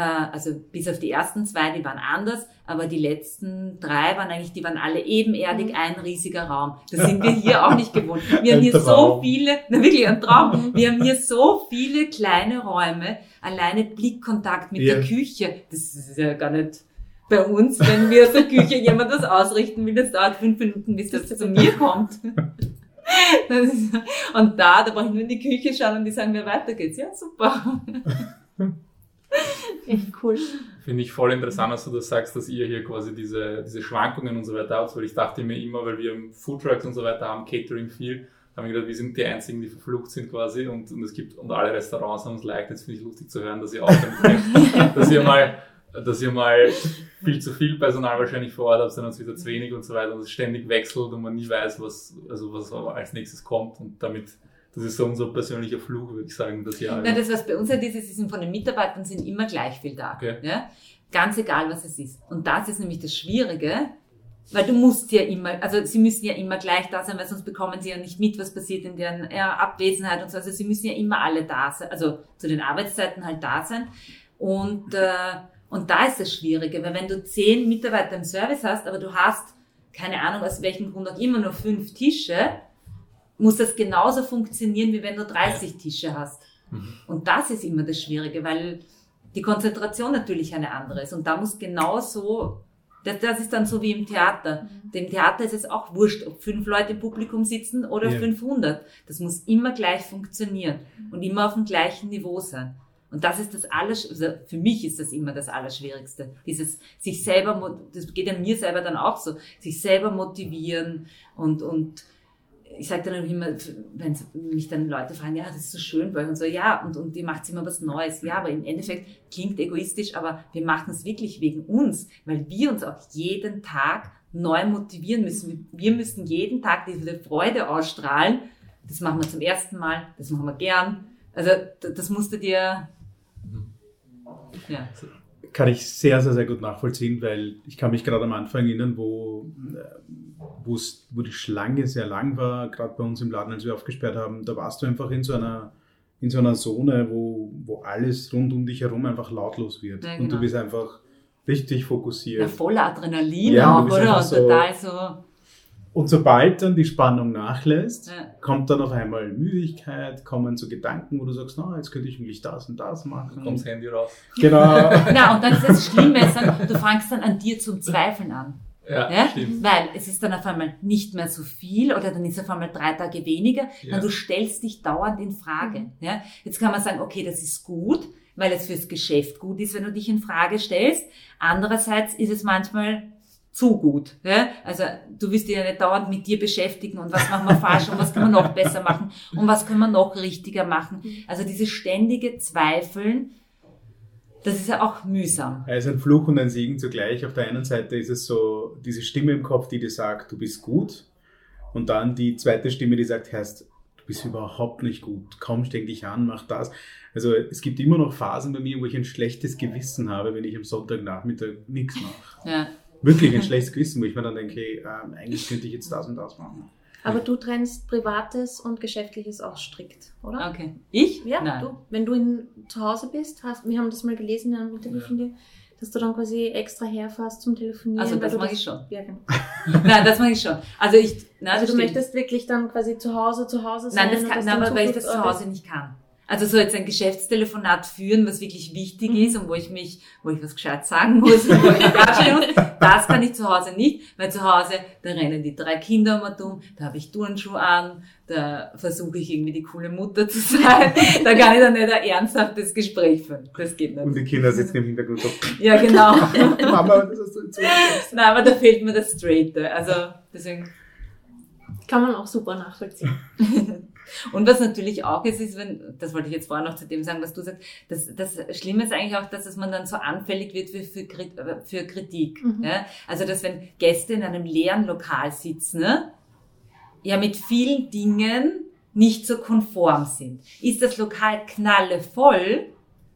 also bis auf die ersten zwei, die waren anders, aber die letzten drei waren eigentlich, die waren alle ebenerdig, mhm. ein riesiger Raum. Das sind wir hier auch nicht gewohnt. Wir haben hier so viele, na wirklich ein Traum, wir haben hier so viele kleine Räume, alleine Blickkontakt mit ja. der Küche, das ist ja gar nicht bei uns, wenn wir aus der Küche jemand was ausrichten will, das dauert fünf Minuten, bis das zu mir kommt. Ist, und da, da brauche ich nur in die Küche schauen und die sagen mir, weiter geht's. Ja, super. Echt cool. Finde ich voll interessant, dass du das sagst, dass ihr hier quasi diese, diese Schwankungen und so weiter habt, weil ich dachte mir immer, weil wir Foodtrucks und so weiter haben, Catering viel, haben wir gedacht, wir sind die Einzigen, die verflucht sind quasi und, und es gibt, und alle Restaurants haben es leicht. Jetzt finde ich lustig zu hören, dass ihr auch damit dass ihr mal dass ihr mal viel zu viel Personal wahrscheinlich vor Ort habt, sondern es wieder zu wenig und so weiter und es ständig wechselt und man nie weiß, was, also was als nächstes kommt und damit, das ist so unser persönlicher Fluch, würde ich sagen, das Jahr. Nein, das, was bei uns halt ist, ist, von den Mitarbeitern sind immer gleich viel da. Okay. Ja? Ganz egal, was es ist. Und das ist nämlich das Schwierige, weil du musst ja immer, also sie müssen ja immer gleich da sein, weil sonst bekommen sie ja nicht mit, was passiert in deren ja, Abwesenheit und so. Also sie müssen ja immer alle da sein, also zu den Arbeitszeiten halt da sein. Und äh, und da ist das Schwierige, weil wenn du zehn Mitarbeiter im Service hast, aber du hast, keine Ahnung aus welchem Grund auch immer, nur fünf Tische, muss das genauso funktionieren, wie wenn du 30 Tische hast. Mhm. Und das ist immer das Schwierige, weil die Konzentration natürlich eine andere ist. Und da muss genauso, das, das ist dann so wie im Theater. Mhm. Dem Theater ist es auch wurscht, ob fünf Leute im Publikum sitzen oder yeah. 500. Das muss immer gleich funktionieren und immer auf dem gleichen Niveau sein. Und das ist das alles, also für mich ist das immer das Allerschwierigste. Dieses sich selber, das geht ja mir selber dann auch so, sich selber motivieren und, und ich sage dann immer, wenn mich dann Leute fragen, ja, das ist so schön bei euch und so, ja, und, und ihr macht immer was Neues. Ja, aber im Endeffekt klingt egoistisch, aber wir machen es wirklich wegen uns, weil wir uns auch jeden Tag neu motivieren müssen. Wir müssen jeden Tag diese Freude ausstrahlen. Das machen wir zum ersten Mal, das machen wir gern. Also das musst du dir, ja. Kann ich sehr, sehr, sehr gut nachvollziehen, weil ich kann mich gerade am Anfang erinnern, wo, äh, wo die Schlange sehr lang war, gerade bei uns im Laden, als wir aufgesperrt haben, da warst du einfach in so einer, in so einer Zone, wo, wo alles rund um dich herum einfach lautlos wird. Ja, genau. Und du genau. bist einfach richtig fokussiert. Ja, voller Adrenalin ja, auch, oder? So, total so. Und sobald dann die Spannung nachlässt, ja. kommt dann auf einmal Müdigkeit, kommen so Gedanken, wo du sagst, na, jetzt könnte ich wirklich das und das machen. Dann kommt das Handy raus. Genau. ja, und dann ist das Schlimme, du fängst dann an dir zum Zweifeln an. Ja, ja? Stimmt. Weil es ist dann auf einmal nicht mehr so viel oder dann ist auf einmal drei Tage weniger. Ja. Dann du stellst dich dauernd in Frage. Mhm. Ja? Jetzt kann man sagen, okay, das ist gut, weil es fürs Geschäft gut ist, wenn du dich in Frage stellst. Andererseits ist es manchmal zu gut. Ja? Also du wirst dich ja nicht dauernd mit dir beschäftigen und was machen wir falsch und was können wir noch besser machen und was können wir noch richtiger machen. Also diese ständige Zweifeln, das ist ja auch mühsam. Es ist ein Fluch und ein Segen zugleich. Auf der einen Seite ist es so diese Stimme im Kopf, die dir sagt, du bist gut. Und dann die zweite Stimme, die sagt, heißt, du bist überhaupt nicht gut. Komm, steck dich an, mach das. Also es gibt immer noch Phasen bei mir, wo ich ein schlechtes Gewissen habe, wenn ich am Sonntagnachmittag nichts mache. Ja. Wirklich ein schlechtes Gewissen, wo ich mir dann denke, hey, ähm, eigentlich könnte ich jetzt das und das machen. Aber du trennst Privates und Geschäftliches auch strikt, oder? Okay. Ich? Ja, Nein. du. Wenn du in, zu Hause bist, hast, wir haben das mal gelesen in einem Interview ja. von dir, dass du dann quasi extra herfährst zum Telefonieren. Also das mache ich schon. Ja, genau. Nein, das mache ich schon. Also ich, nein, also du stimmt. möchtest wirklich dann quasi zu Hause, zu Hause sein. Nein, das kann, nein, weil ich das zu Hause nicht kann. Also so jetzt ein Geschäftstelefonat führen, was wirklich wichtig mhm. ist und wo ich mich, wo ich was gescheit sagen muss, wo ich muss, das kann ich zu Hause nicht, weil zu Hause, da rennen die drei Kinder um dumm, da habe ich Turnschuh an, da versuche ich irgendwie die coole Mutter zu sein, da kann ich dann nicht ein ernsthaftes Gespräch führen. Das geht nicht. Und die Kinder sitzen im Hintergrund so. Ja, genau. Mama, das hast du jetzt Nein, aber da fehlt mir das Straighte. Also deswegen. Kann man auch super nachvollziehen. Und was natürlich auch ist, ist, wenn, das wollte ich jetzt vorher noch zu dem sagen, was du sagst, das, das Schlimme ist eigentlich auch, dass es man dann so anfällig wird für, für, für Kritik. Mhm. Ja? Also, dass wenn Gäste in einem leeren Lokal sitzen, ne, ja mit vielen Dingen nicht so konform sind. Ist das Lokal knallevoll,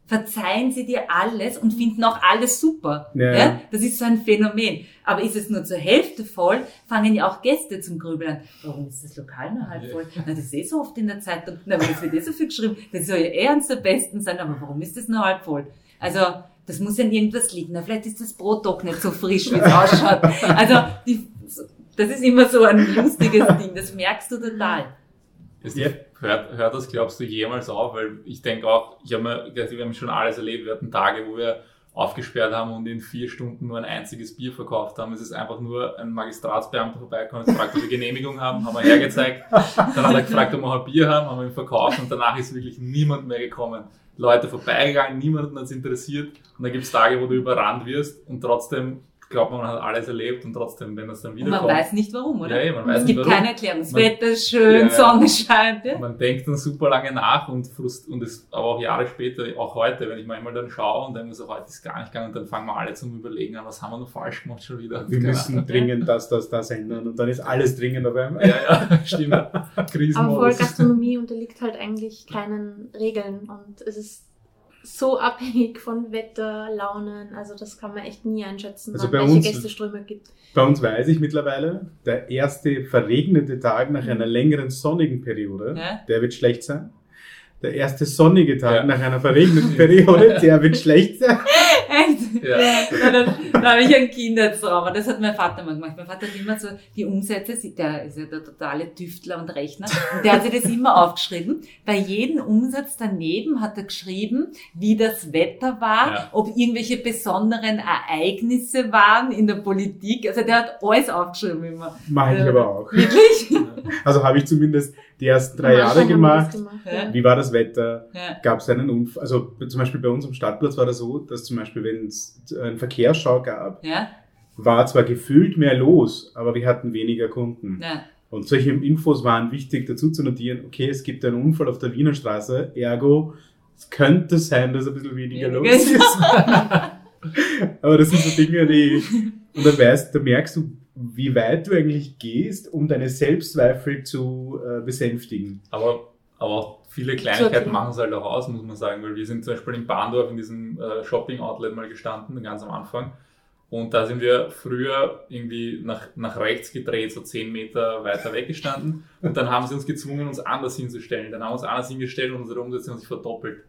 verzeihen sie dir alles und finden auch alles super. Ja. ja. Das ist so ein Phänomen. Aber ist es nur zur Hälfte voll, fangen ja auch Gäste zum Grübeln an. Warum ist das Lokal nur halb voll? Na, das ist eh so oft in der Zeitung. Na, aber das wird eh so viel geschrieben. Das soll ja eh eins der Besten sein. Aber warum ist das nur halb voll? Also, das muss ja in irgendwas liegen. Na, vielleicht ist das Brot doch nicht so frisch, wie es ausschaut. Also, die, das ist immer so ein lustiges Ding. Das merkst du total. Ist ja. Hört, hört das, glaubst du, jemals auf? Weil ich denke auch, ich hab mir, wir haben schon alles erlebt. Wir hatten Tage, wo wir aufgesperrt haben und in vier Stunden nur ein einziges Bier verkauft haben. Es ist einfach nur ein Magistratsbeamter vorbeigekommen gefragt, ob wir Genehmigung haben, haben wir hergezeigt. Dann hat er gefragt, ob wir ein Bier haben, haben wir ihn verkauft und danach ist wirklich niemand mehr gekommen. Leute vorbeigegangen, niemanden hat es interessiert. Und dann gibt es Tage, wo du überrannt wirst und trotzdem glaubt man, man hat alles erlebt und trotzdem, wenn es dann wieder man kommt. weiß nicht warum, oder? Ja, man weiß es gibt warum. keine Erklärung. Das man, Wetter ist schön, ja, Sonne scheint. Ja? Man denkt dann super lange nach und frust, und es, aber auch Jahre später, auch heute, wenn ich manchmal dann schaue und denke so, heute ist gar nicht gegangen, dann fangen wir alle zum Überlegen an, was haben wir noch falsch gemacht schon wieder. Wir müssen dringend das, das, das ändern und dann ist alles dringend auf einmal. Ja, ja, stimmt. Aber voll Gastronomie unterliegt halt eigentlich keinen Regeln und es ist so abhängig von Wetter, Launen. Also das kann man echt nie einschätzen, also bei welche uns, Gästeströme gibt. Bei uns weiß ich mittlerweile, der erste verregnete Tag nach einer längeren sonnigen Periode, ja? der wird schlecht sein. Der erste sonnige Tag ja. nach einer verregneten Periode, der wird schlecht sein. Echt? Ja. ja. Dann habe ich ein Kindertrauma. Das hat mein Vater mal gemacht. Mein Vater hat immer so die Umsätze, der ist ja der totale Tüftler und Rechner, und der hat sich das immer aufgeschrieben. Bei jedem Umsatz daneben hat er geschrieben, wie das Wetter war, ja. ob irgendwelche besonderen Ereignisse waren in der Politik. Also der hat alles aufgeschrieben immer. Mache ich aber auch. Wirklich? Also habe ich zumindest die ersten drei Jahre gemacht. gemacht ja. Wie war das Wetter? Ja. Gab es einen Unfall? Also zum Beispiel bei uns am Stadtplatz war das so, dass zum Beispiel, wenn es einen Verkehrsschau gab, ja. war zwar gefühlt mehr los, aber wir hatten weniger Kunden. Und solche Infos waren wichtig dazu zu notieren, okay, es gibt einen Unfall auf der Wiener Straße, ergo, es könnte sein, dass ein bisschen weniger los ist. aber das sind so Dinge, die, und dann weißt, da merkst du, wie weit du eigentlich gehst, um deine Selbstzweifel zu äh, besänftigen. Aber, aber auch viele Kleinigkeiten machen es halt auch aus, muss man sagen, weil wir sind zum Beispiel in Bahndorf in diesem äh, Shopping-Outlet mal gestanden, ganz am Anfang. Und da sind wir früher irgendwie nach, nach rechts gedreht, so zehn Meter weiter weggestanden. Und dann haben sie uns gezwungen, uns anders hinzustellen. Dann haben wir uns anders hingestellt und unsere Umsätze haben sich verdoppelt.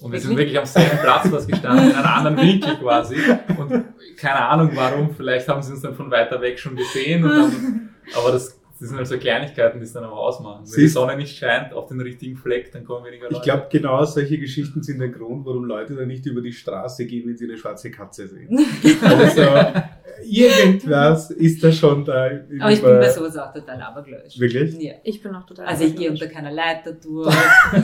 Und wir sind wirklich am selben Platz was gestanden, in einem anderen Winkel quasi. Und keine Ahnung warum, vielleicht haben sie uns dann von weiter weg schon gesehen. Dann, aber das, das sind halt so Kleinigkeiten, die es dann aber ausmachen. Wenn die Sonne nicht scheint auf den richtigen Fleck, dann kommen weniger Leute. Ich glaube, genau solche Geschichten sind der Grund, warum Leute dann nicht über die Straße gehen, wenn sie eine schwarze Katze sehen. also, irgendwas ist da schon da. Aber ich bin bei sowas auch total abergläubisch. Wirklich? Ja. Ich bin auch total Also ich gehe unter keiner Leiter durch.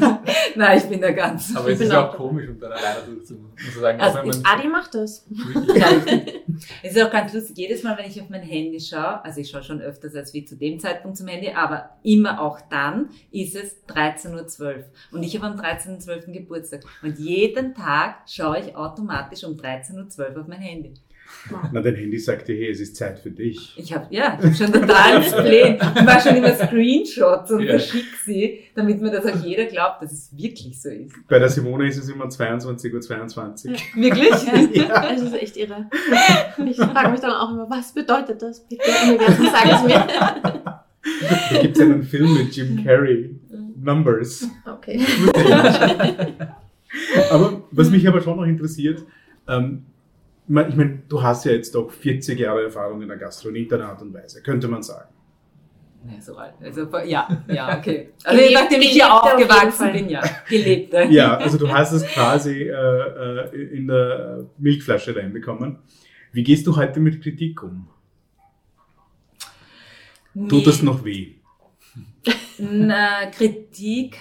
Nein, ich bin da ganz. Aber es ist auch komisch, unter einer Leiter durchzumachen. Sagen, also Adi macht das. es ist auch ganz lustig. Jedes Mal, wenn ich auf mein Handy schaue, also ich schaue schon öfters als wie zu dem Zeitpunkt zum Handy, aber immer auch dann ist es 13.12 Uhr. Und ich habe am 13.12. Geburtstag. Und jeden Tag schaue ich automatisch um 13.12 Uhr auf mein Handy. Na, dein Handy sagt dir, hey, es ist Zeit für dich. Ich habe ja, ich hab schon total Pläne. Ich mache schon immer Screenshots und ja. verschicke sie, damit mir das auch jeder glaubt, dass es wirklich so ist. Bei der Simone ist es immer 22.22 Uhr. 22. Ja. Wirklich? Ja. ja. Das ist echt irre. Ich frage mich dann auch immer, was bedeutet das? Bitte, Universum, sag es mir. Da gibt es einen Film mit Jim Carrey, Numbers. Okay. aber was mich aber schon noch interessiert, ähm, ich meine, du hast ja jetzt doch 40 Jahre Erfahrung in der Gastronomie in der Art und Weise, könnte man sagen. Ja, so alt. Also, ja, ja, okay. Also, gelebt, nachdem ich hier aufgewachsen bin, ja. Gelebt. Ja, also du hast es quasi äh, äh, in der Milchflasche reinbekommen. Wie gehst du heute mit Kritik um? Nee. Tut das noch weh? Na, Kritik,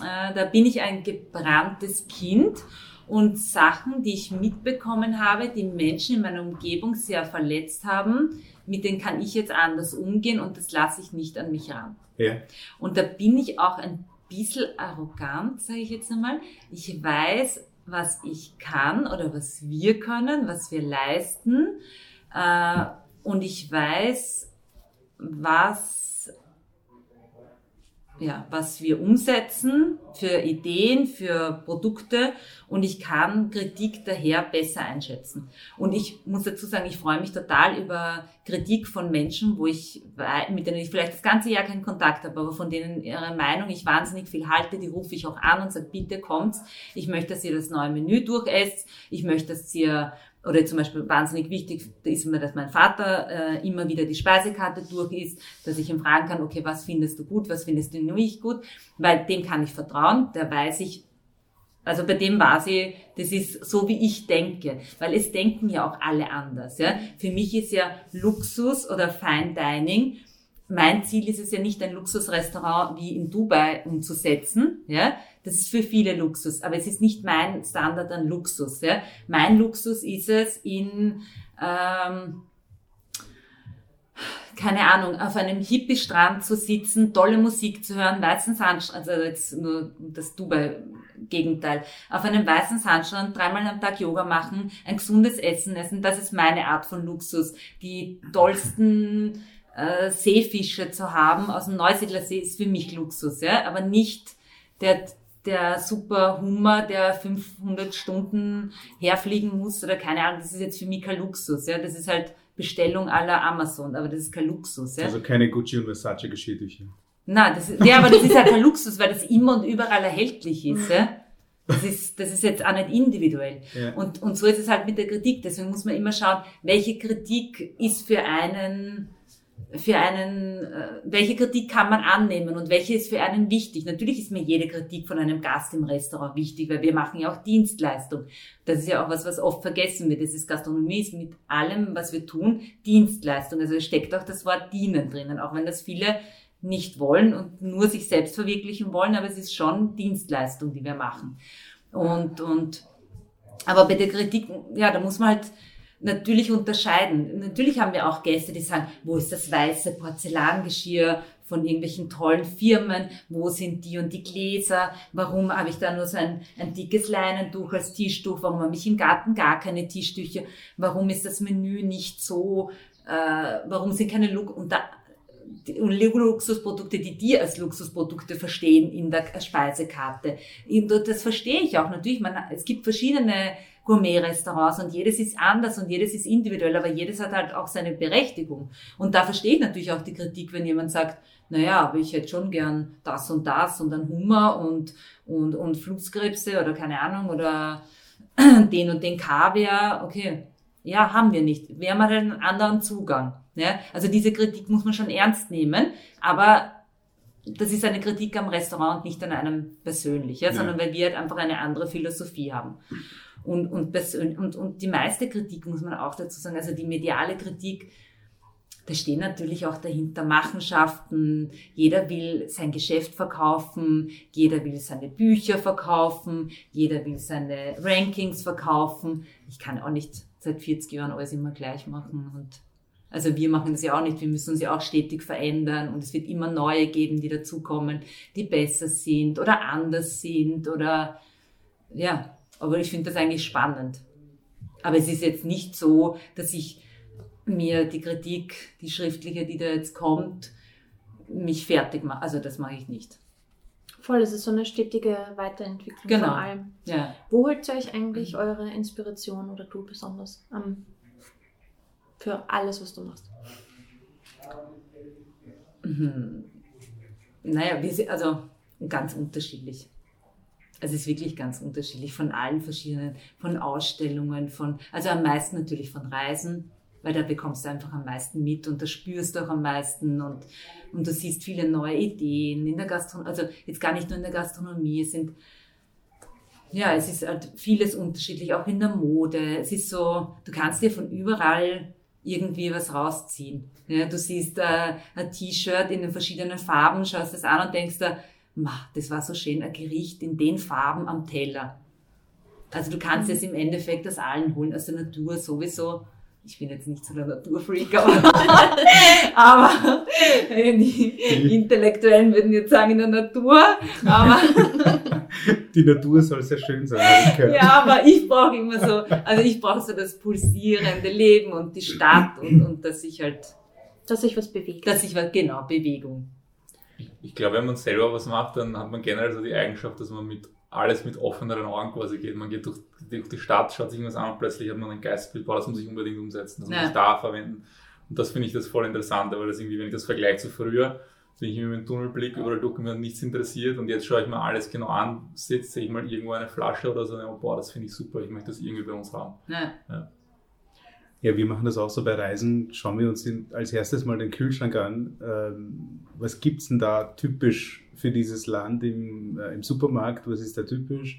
äh, da bin ich ein gebranntes Kind und Sachen, die ich mitbekommen habe, die Menschen in meiner Umgebung sehr verletzt haben, mit denen kann ich jetzt anders umgehen und das lasse ich nicht an mich ran. Ja. Und da bin ich auch ein bisschen arrogant, sage ich jetzt einmal. Ich weiß, was ich kann oder was wir können, was wir leisten. Äh, und ich weiß, was ja, was wir umsetzen für Ideen, für Produkte. Und ich kann Kritik daher besser einschätzen. Und ich muss dazu sagen, ich freue mich total über Kritik von Menschen, wo ich, mit denen ich vielleicht das ganze Jahr keinen Kontakt habe, aber von denen ihre Meinung ich wahnsinnig viel halte, die rufe ich auch an und sage, bitte kommt's, ich möchte, dass ihr das neue Menü durchesst, ich möchte, dass ihr oder zum Beispiel wahnsinnig wichtig ist mir, dass mein Vater äh, immer wieder die Speisekarte durch ist, dass ich ihn fragen kann, okay, was findest du gut, was findest du nicht gut, weil dem kann ich vertrauen, der weiß ich, also bei dem war sie, das ist so wie ich denke, weil es denken ja auch alle anders. Ja? Für mich ist ja Luxus oder Fine Dining mein Ziel ist es ja nicht, ein Luxusrestaurant wie in Dubai umzusetzen. Ja, das ist für viele Luxus, aber es ist nicht mein Standard an Luxus. Ja, mein Luxus ist es in ähm, keine Ahnung, auf einem Hippie-Strand zu sitzen, tolle Musik zu hören, weißen Sandstrand, also jetzt nur das Dubai-Gegenteil, auf einem weißen Sandstrand dreimal am Tag Yoga machen, ein gesundes Essen essen, das ist meine Art von Luxus. Die tollsten äh, Seefische zu haben aus dem Neusiedlersee ist für mich Luxus, ja, aber nicht der der super Hummer, der 500 Stunden herfliegen muss oder keine Ahnung, das ist jetzt für mich kein Luxus, ja, das ist halt Bestellung aller Amazon, aber das ist kein Luxus, ja. Also keine Gucci und Versace Geschirrtücher. Nein, das ist, ja, aber das ist halt kein Luxus, weil das immer und überall erhältlich ist, ja. Das ist, das ist jetzt auch nicht individuell. Ja. Und, und so ist es halt mit der Kritik. Deswegen muss man immer schauen, welche Kritik ist für einen für einen, äh, welche Kritik kann man annehmen und welche ist für einen wichtig. Natürlich ist mir jede Kritik von einem Gast im Restaurant wichtig, weil wir machen ja auch Dienstleistung. Das ist ja auch was, was oft vergessen wird. Das ist Gastronomie, ist mit allem, was wir tun, Dienstleistung. Also es steckt auch das Wort dienen drinnen, auch wenn das viele nicht wollen und nur sich selbst verwirklichen wollen, aber es ist schon Dienstleistung, die wir machen. Und, und, aber bei der Kritik, ja, da muss man halt, natürlich unterscheiden. Natürlich haben wir auch Gäste, die sagen, wo ist das weiße Porzellangeschirr von irgendwelchen tollen Firmen, wo sind die und die Gläser, warum habe ich da nur so ein, ein dickes Leinentuch als Tischtuch, warum habe ich im Garten gar keine Tischtücher, warum ist das Menü nicht so äh, warum sind keine Lux und da, die Luxusprodukte, die die als Luxusprodukte verstehen in der Speisekarte. Das verstehe ich auch natürlich. Man, es gibt verschiedene Gourmet-Restaurants und jedes ist anders und jedes ist individuell, aber jedes hat halt auch seine Berechtigung. Und da verstehe ich natürlich auch die Kritik, wenn jemand sagt, naja, aber ich hätte schon gern das und das und dann Hummer und, und, und Flusskrebse oder keine Ahnung oder den und den Kaviar. Okay, ja, haben wir nicht. Wir haben halt einen anderen Zugang. Ja? Also diese Kritik muss man schon ernst nehmen, aber das ist eine Kritik am Restaurant und nicht an einem persönlich, ja? ja. sondern weil wir halt einfach eine andere Philosophie haben. Und, und, und, und die meiste Kritik muss man auch dazu sagen, also die mediale Kritik, da stehen natürlich auch dahinter Machenschaften. Jeder will sein Geschäft verkaufen, jeder will seine Bücher verkaufen, jeder will seine Rankings verkaufen. Ich kann auch nicht seit 40 Jahren alles immer gleich machen und also wir machen das ja auch nicht, wir müssen uns ja auch stetig verändern und es wird immer neue geben, die dazukommen, die besser sind oder anders sind oder ja, aber ich finde das eigentlich spannend. Aber es ist jetzt nicht so, dass ich mir die Kritik, die schriftliche, die da jetzt kommt, mich fertig mache. Also das mache ich nicht. Voll, es ist so eine stetige Weiterentwicklung genau. von allem. Ja. Wo holt ihr euch eigentlich eure Inspiration oder du besonders um, für alles, was du machst? Mhm. Naja, wir sind also ganz unterschiedlich. Also es ist wirklich ganz unterschiedlich von allen verschiedenen, von Ausstellungen, von, also am meisten natürlich von Reisen, weil da bekommst du einfach am meisten mit und da spürst du auch am meisten und, und du siehst viele neue Ideen in der Gastronomie, also jetzt gar nicht nur in der Gastronomie, es sind, ja, es ist halt vieles unterschiedlich, auch in der Mode. Es ist so, du kannst dir von überall irgendwie was rausziehen. Ja, du siehst äh, ein T-Shirt in den verschiedenen Farben, schaust es an und denkst da, das war so schön, ein Gericht in den Farben am Teller. Also du kannst es im Endeffekt aus allen holen, aus der Natur sowieso ich bin jetzt nicht so der Naturfreak, aber, aber die Intellektuellen würden jetzt sagen in der Natur, aber die Natur soll sehr schön sein. Ja, aber ich brauche immer so, also ich brauche so das pulsierende Leben und die Stadt und, und dass ich halt, dass sich was bewegt. Dass sich was, genau, Bewegung. Ich, ich glaube, wenn man selber was macht, dann hat man generell so die Eigenschaft, dass man mit alles mit offeneren Augen quasi geht. Man geht durch, durch die Stadt, schaut sich irgendwas an und plötzlich hat man ein Geistbild, boah, das muss ich unbedingt umsetzen, das muss ich da verwenden. Und das finde ich das voll interessant, weil das irgendwie, wenn ich das vergleiche zu früher, bin ich mit dem Tunnelblick überall durch, mir nichts interessiert und jetzt schaue ich mir alles genau an, sitze, sehe ich mal irgendwo eine Flasche oder so, und boah, das finde ich super, ich möchte das irgendwie bei uns haben. Ja. ja. Ja, wir machen das auch so bei Reisen. Schauen wir uns als erstes mal den Kühlschrank an. Ähm, was gibt es denn da typisch für dieses Land im, äh, im Supermarkt? Was ist da typisch?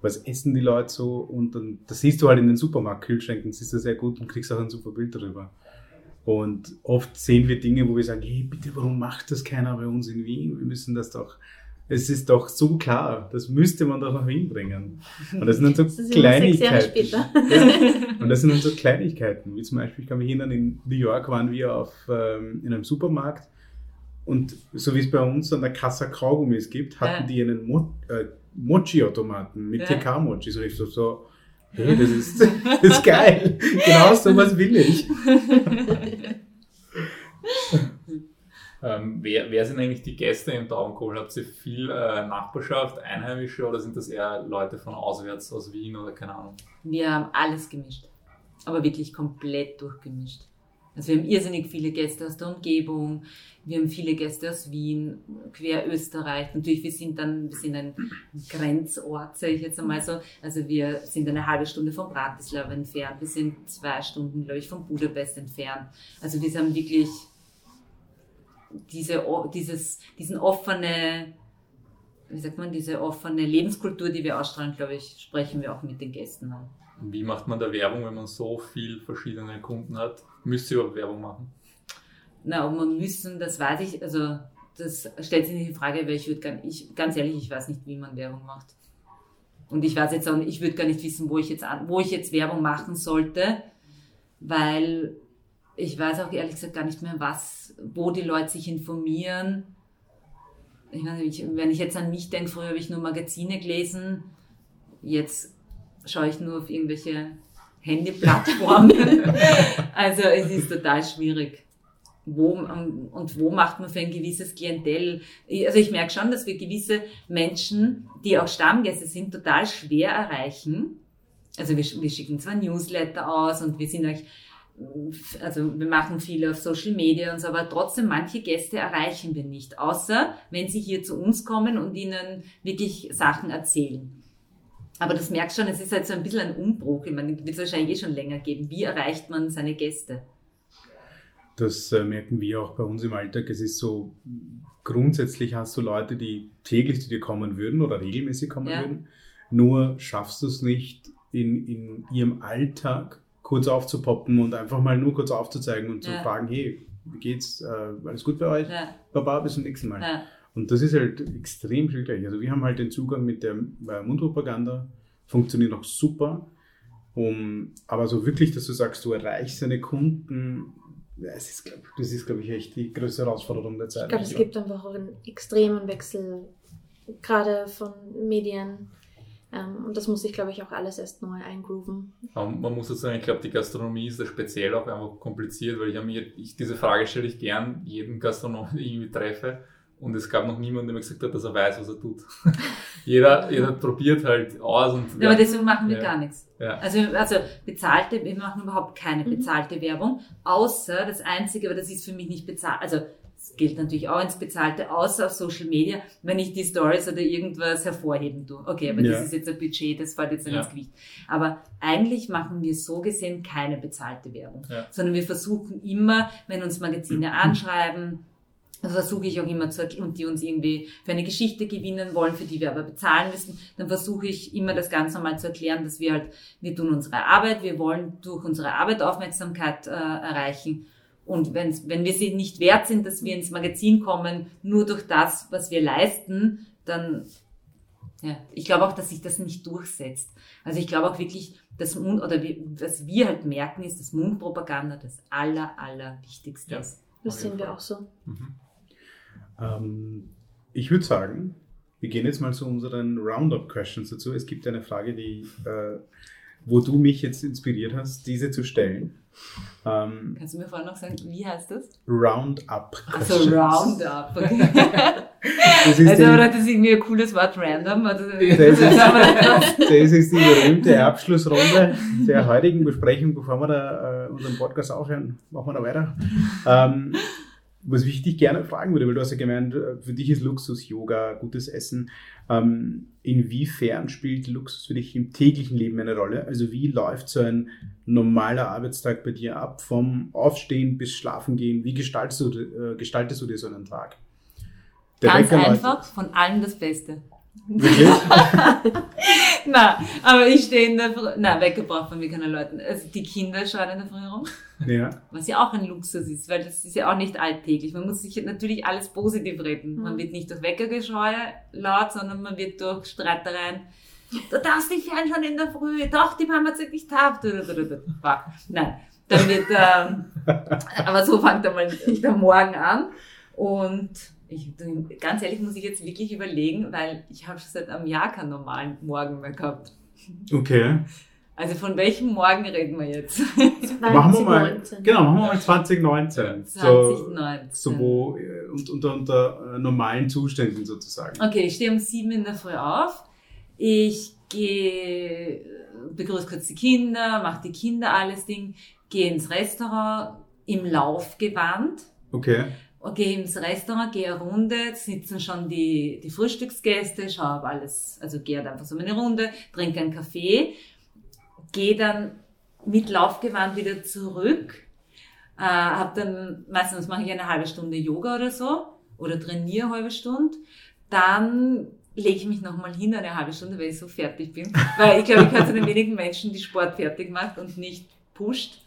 Was essen die Leute so? Und dann, das siehst du halt in den Supermarktkühlschränken, siehst du sehr gut und kriegst auch ein super Bild darüber. Und oft sehen wir Dinge, wo wir sagen, hey, bitte, warum macht das keiner bei uns in Wien? Wir müssen das doch es ist doch so klar, das müsste man doch nach Wien bringen. Und das sind dann so Kleinigkeiten. Ja. Und das sind dann so Kleinigkeiten, wie zum Beispiel, ich kann mich erinnern, in New York waren wir auf, ähm, in einem Supermarkt und so wie es bei uns an der Kasse Kaugummis gibt, hatten ja. die einen Mo äh, Mochi-Automaten mit ja. TK-Mochi. So ich so, so hey, das ist, das ist geil. genau so was will ich. Ähm, wer, wer sind eigentlich die Gäste im Taubenkohl? Habt ihr viel äh, Nachbarschaft, Einheimische oder sind das eher Leute von auswärts, aus Wien oder keine Ahnung? Wir haben alles gemischt. Aber wirklich komplett durchgemischt. Also wir haben irrsinnig viele Gäste aus der Umgebung, wir haben viele Gäste aus Wien, quer Österreich. Natürlich, wir sind dann, wir sind ein Grenzort, sage ich jetzt einmal so. Also wir sind eine halbe Stunde von Bratislava entfernt, wir sind zwei Stunden, glaube ich, von Budapest entfernt. Also wir sind wirklich diese, dieses, diesen offene, wie sagt man, diese offene Lebenskultur, die wir ausstrahlen, glaube ich, sprechen wir auch mit den Gästen an. Wie macht man da Werbung, wenn man so viel verschiedene Kunden hat? Müsst ihr überhaupt Werbung machen? Na, ob man müssen, das weiß ich, also das stellt sich nicht in Frage, weil ich würde gar ich, ganz ehrlich, ich weiß nicht, wie man Werbung macht. Und ich weiß jetzt auch, ich würde gar nicht wissen, wo ich jetzt, wo ich jetzt Werbung machen sollte, weil ich weiß auch ehrlich gesagt gar nicht mehr, was, wo die Leute sich informieren. Ich meine, wenn ich jetzt an mich denke, früher habe ich nur Magazine gelesen, jetzt schaue ich nur auf irgendwelche Handyplattformen. also es ist total schwierig. Wo, und wo macht man für ein gewisses Klientel? Also ich merke schon, dass wir gewisse Menschen, die auch Stammgäste sind, total schwer erreichen. Also wir, wir schicken zwar Newsletter aus und wir sind euch also wir machen viel auf Social Media und so, aber trotzdem manche Gäste erreichen wir nicht, außer wenn sie hier zu uns kommen und ihnen wirklich Sachen erzählen. Aber das merkst schon, es ist halt so ein bisschen ein Umbruch. Ich meine, wird es wahrscheinlich eh schon länger geben. Wie erreicht man seine Gäste? Das äh, merken wir auch bei uns im Alltag. Es ist so, grundsätzlich hast du Leute, die täglich zu dir kommen würden oder regelmäßig kommen ja. würden. Nur schaffst du es nicht in, in ihrem Alltag kurz aufzupoppen und einfach mal nur kurz aufzuzeigen und ja. zu fragen, hey, wie geht's? Äh, alles gut bei euch? Ja. Baba, bis zum nächsten Mal. Ja. Und das ist halt extrem schwierig. Also wir haben halt den Zugang mit der äh, Mundpropaganda, funktioniert auch super. Um, aber so wirklich, dass du sagst, du erreichst deine Kunden, das ist, glaub, glaube ich, echt die größte Herausforderung der Zeit. Ich glaube, es gibt einfach auch einen extremen Wechsel, gerade von Medien und das muss ich, glaube ich, auch alles erst neu eingrooven. man muss jetzt sagen, ich glaube, die Gastronomie ist da speziell auch einfach kompliziert, weil ich, mir, ich diese Frage stelle ich gern jedem Gastronomen, den ich irgendwie treffe. Und es gab noch niemanden, der mir gesagt hat, dass er weiß, was er tut. jeder, jeder probiert halt aus. Und, ja, aber deswegen machen wir ja. gar nichts. Ja. Also, also bezahlte, wir machen überhaupt keine mhm. bezahlte mhm. Werbung, außer das Einzige, aber das ist für mich nicht bezahlt. Also das gilt natürlich auch ins Bezahlte, außer auf Social Media, wenn ich die Stories oder irgendwas hervorheben tue. Okay, aber ja. das ist jetzt ein Budget, das fällt jetzt nicht ja. ins Gewicht. Aber eigentlich machen wir so gesehen keine bezahlte Werbung, ja. sondern wir versuchen immer, wenn uns Magazine anschreiben, also versuche ich auch immer zu und die uns irgendwie für eine Geschichte gewinnen wollen, für die wir aber bezahlen müssen, dann versuche ich immer das ganz normal zu erklären, dass wir halt, wir tun unsere Arbeit, wir wollen durch unsere Arbeit Aufmerksamkeit äh, erreichen und wenn's, wenn wir sie nicht wert sind, dass wir ins Magazin kommen, nur durch das, was wir leisten, dann, ja, ich glaube auch, dass sich das nicht durchsetzt. Also ich glaube auch wirklich, das Mund, oder wie, was wir halt merken, ist, dass Mundpropaganda das aller, aller Wichtigste ja. ist. Das sehen wir auch so. Mhm. Ähm, ich würde sagen, wir gehen jetzt mal zu unseren Roundup-Questions dazu. Es gibt eine Frage, die, äh, wo du mich jetzt inspiriert hast, diese zu stellen. Ähm, Kannst du mir vorher noch sagen, wie heißt das? Roundup. Also Roundup, okay. das ist also, oder das ist irgendwie ein cooles Wort, random. Also, das, ist, das ist die berühmte Abschlussrunde der heutigen Besprechung, bevor wir da äh, unseren Podcast aufhören. Machen wir da weiter. Ähm, was ich dich gerne fragen würde, weil du hast ja gemeint, äh, für dich ist Luxus Yoga, gutes Essen. Ähm, inwiefern spielt Luxus für dich im täglichen Leben eine Rolle? Also wie läuft so ein normaler Arbeitstag bei dir ab, vom Aufstehen bis Schlafen gehen? Wie gestaltest du, äh, gestaltest du dir so einen Tag? Der Ganz Wecker einfach, von allem das Beste. Wirklich? Nein, aber ich stehe in der Früh. Nein, weggebracht von mir keine Leuten. Also die Kinder schauen in der Früh rum. Ja. Was ja auch ein Luxus ist, weil das ist ja auch nicht alltäglich. Man muss sich natürlich alles positiv reden. Mhm. Man wird nicht durch Weckergeschreie laut, sondern man wird durch Streitereien. Du darfst nicht fernschauen in der Früh. Doch, die Mama sagt, ich darf. Nein, dann wird, ähm, aber so fängt einmal der Morgen an. Und ich, ganz ehrlich muss ich jetzt wirklich überlegen, weil ich habe schon seit einem Jahr keinen normalen Morgen mehr gehabt. Okay. Also von welchem Morgen reden wir jetzt? 2019. machen wir mal, genau, machen wir mal 2019. 2019. So, so wo, äh, und, unter, unter äh, normalen Zuständen sozusagen. Okay, ich stehe um sieben in der Früh auf. Ich gehe, begrüße kurz die Kinder, mache die Kinder alles Ding, gehe ins Restaurant im Laufgewand. Okay gehe ins Restaurant, gehe eine Runde, sitzen schon die, die Frühstücksgäste, schaue alles, also gehe halt einfach so eine Runde, trinke einen Kaffee, gehe dann mit Laufgewand wieder zurück, äh, habe dann, meistens mache ich eine halbe Stunde Yoga oder so, oder trainiere eine halbe Stunde, dann lege ich mich nochmal hin eine halbe Stunde, weil ich so fertig bin. Weil ich glaube, ich kann zu den wenigen Menschen, die Sport fertig macht und nicht pusht.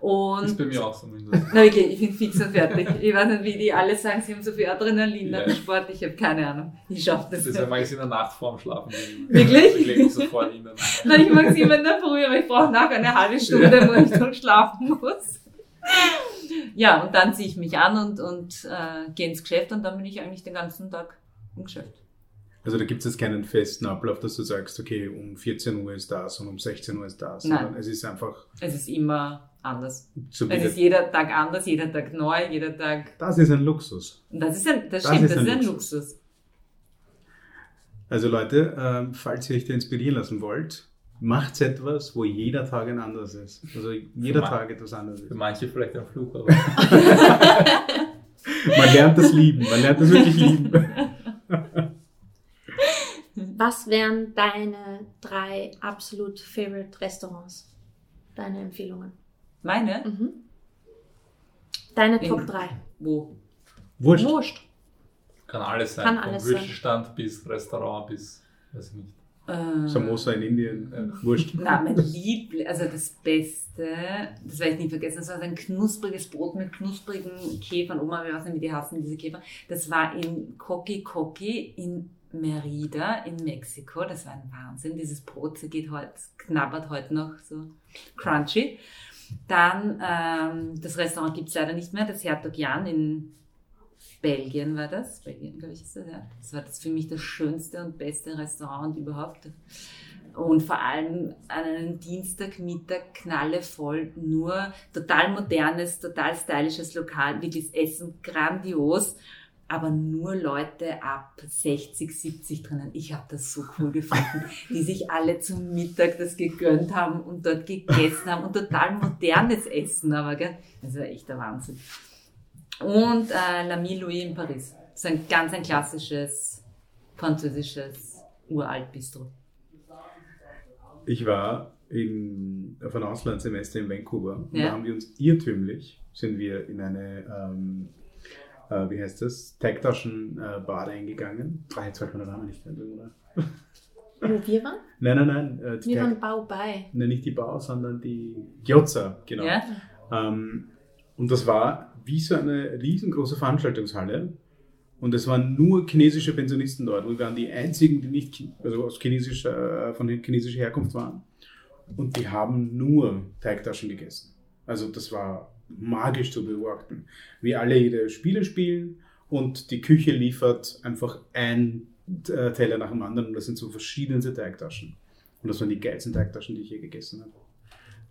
Und ist bei mir auch so. Na wirklich, ich bin fix und fertig. Ich weiß nicht, wie die alle sagen, sie haben so viel Adrenalin nach dem Sport. Ich habe keine Ahnung. Ich schaffe das. Das ist ja meistens in der Nacht vorm Schlafen. Wirklich? Ich lege sofort hin. Nein, ich mag es immer in der Früh, aber ich brauche nachher eine halbe Stunde, ja. wo ich dann schlafen muss. Ja, und dann ziehe ich mich an und, und äh, gehe ins Geschäft und dann bin ich eigentlich den ganzen Tag im Geschäft. Also da gibt es jetzt keinen festen Ablauf, dass du sagst, okay, um 14 Uhr ist das und um 16 Uhr ist das. Nein. Sondern es ist einfach Es ist immer anders. so Es ist jeder Tag anders, jeder Tag neu, jeder Tag. Das ist ein Luxus. Das ist ein, das, Das stimmt, ist das ein ist ein Luxus. Luxus. Also Leute, ähm, falls ihr euch da inspirieren lassen wollt, macht etwas, wo jeder Tag ein anderes ist. Also jeder Für ma- Tag etwas anderes ist. Für manche vielleicht ein Fluch, aber Man lernt das lieben, man lernt das wirklich lieben. Was wären deine drei absolut favorite Restaurants? Deine Empfehlungen? Meine? Mhm. Deine In- Top 3. Wo? Wurscht. Wurscht. kann alles sein. Kann Vom alles sein. Würstelstand bis Restaurant bis, weiß ich nicht. Äh, Samosa in Indien, Ja. wurscht. Na, mein Liebling, also das Beste, das werde ich nie vergessen, das war ein knuspriges Brot mit knusprigen Käfern. Oma, wir weiß nicht, wie die hassen diese Käfer. Das war in Coqui Coqui in Merida in Mexiko. Das war ein Wahnsinn. Dieses Brot zergeht heute, knabbert heute noch so crunchy. Dann, ähm, das Restaurant gibt es leider nicht mehr, das Hertog Jan in Belgien war das. Belgien, glaube ich, ist das, ja. Das war das für mich das schönste und beste Restaurant überhaupt. Und vor allem an einem Dienstagmittag knallevoll, nur total modernes, total stylisches Lokal, wirklich Essen grandios, aber nur Leute ab 60, 70 drinnen. Ich habe das so cool gefunden, die sich alle zum Mittag das gegönnt haben und dort gegessen haben und total modernes Essen, aber gell? das war echt der Wahnsinn. Und äh, L'Ami Louis in Paris. Ist ein ganz ein klassisches französisches Uralt-Bistro. Ich war in, auf einem Auslandssemester in Vancouver und Ja. da haben wir uns irrtümlich, sind wir in eine, ähm, äh, wie heißt das, Teigtaschen-Bar eingegangen. Ah, jetzt fällt mir der Name nicht ein, oder? Wo wir waren? Nein, nein, nein. Äh, Wir waren Bau bei. Nein, nicht die Bau, sondern die Gyoza, genau. Ja? Ähm, und das war wie so eine riesengroße Veranstaltungshalle. Und es waren nur chinesische Pensionisten dort. Wir waren die einzigen, die nicht also aus chinesischer, äh, von chinesischer Herkunft waren. Und die haben nur Teigtaschen gegessen. Also das war magisch zu beobachten. Wie alle ihre Spiele spielen und die Küche liefert einfach ein äh, Teller nach dem anderen. Und das sind so verschiedenste Teigtaschen. Und das waren die geilsten Teigtaschen, die ich je gegessen habe.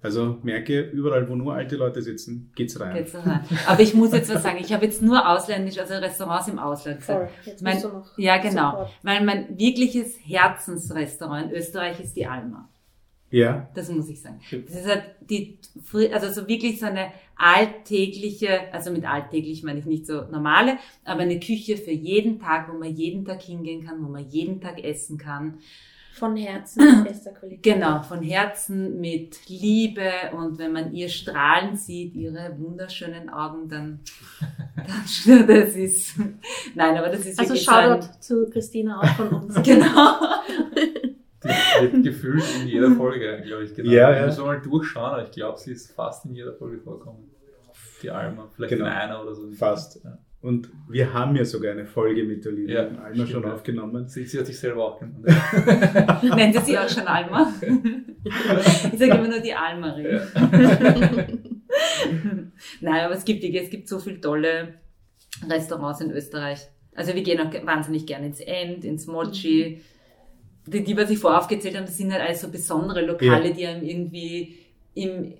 Also merke, überall, wo nur alte Leute sitzen, geht's rein. Geht's rein. Aber ich muss jetzt was sagen. Ich habe jetzt nur ausländisch, also Restaurants im Ausland gesagt. Jetzt Mein- musst du noch. Ja, genau. Support. Weil mein wirkliches Herzensrestaurant in Österreich ist die Alma. Ja, Das muss ich sagen. Das ist halt die, also so wirklich so eine alltägliche, also mit alltäglich meine ich nicht so normale, aber eine Küche für jeden Tag, wo man jeden Tag hingehen kann, wo man jeden Tag essen kann. Von Herzen bester Qualität. Genau, von Herzen mit Liebe und wenn man ihr strahlen sieht, ihre wunderschönen Augen, dann, dann das ist, nein, aber das ist Also wirklich so ein, Shoutout zu Christina auch von uns. genau. Die wird gefühlt in jeder Folge, glaube ich, genau. Ja, Ich ja. muss mal durchschauen, aber ich glaube, sie ist fast in jeder Folge vorkommen. Die Alma, vielleicht Genau. in einer oder so. Fast. Ja. und wir haben ja sogar eine Folge mit der lieben Ja, Alma schon stimmt, ja. aufgenommen. Sie, sie hat sich selber auch genannt. Nennt ihr sie auch schon Alma? Ich sage immer nur die Almarie. Nein, aber es gibt, es gibt so viele tolle Restaurants in Österreich. Also wir gehen auch wahnsinnig gerne ins End, ins Mochi. Die, die, was ich vorher aufgezählt habe, das sind halt alles so besondere Lokale, die einem irgendwie im,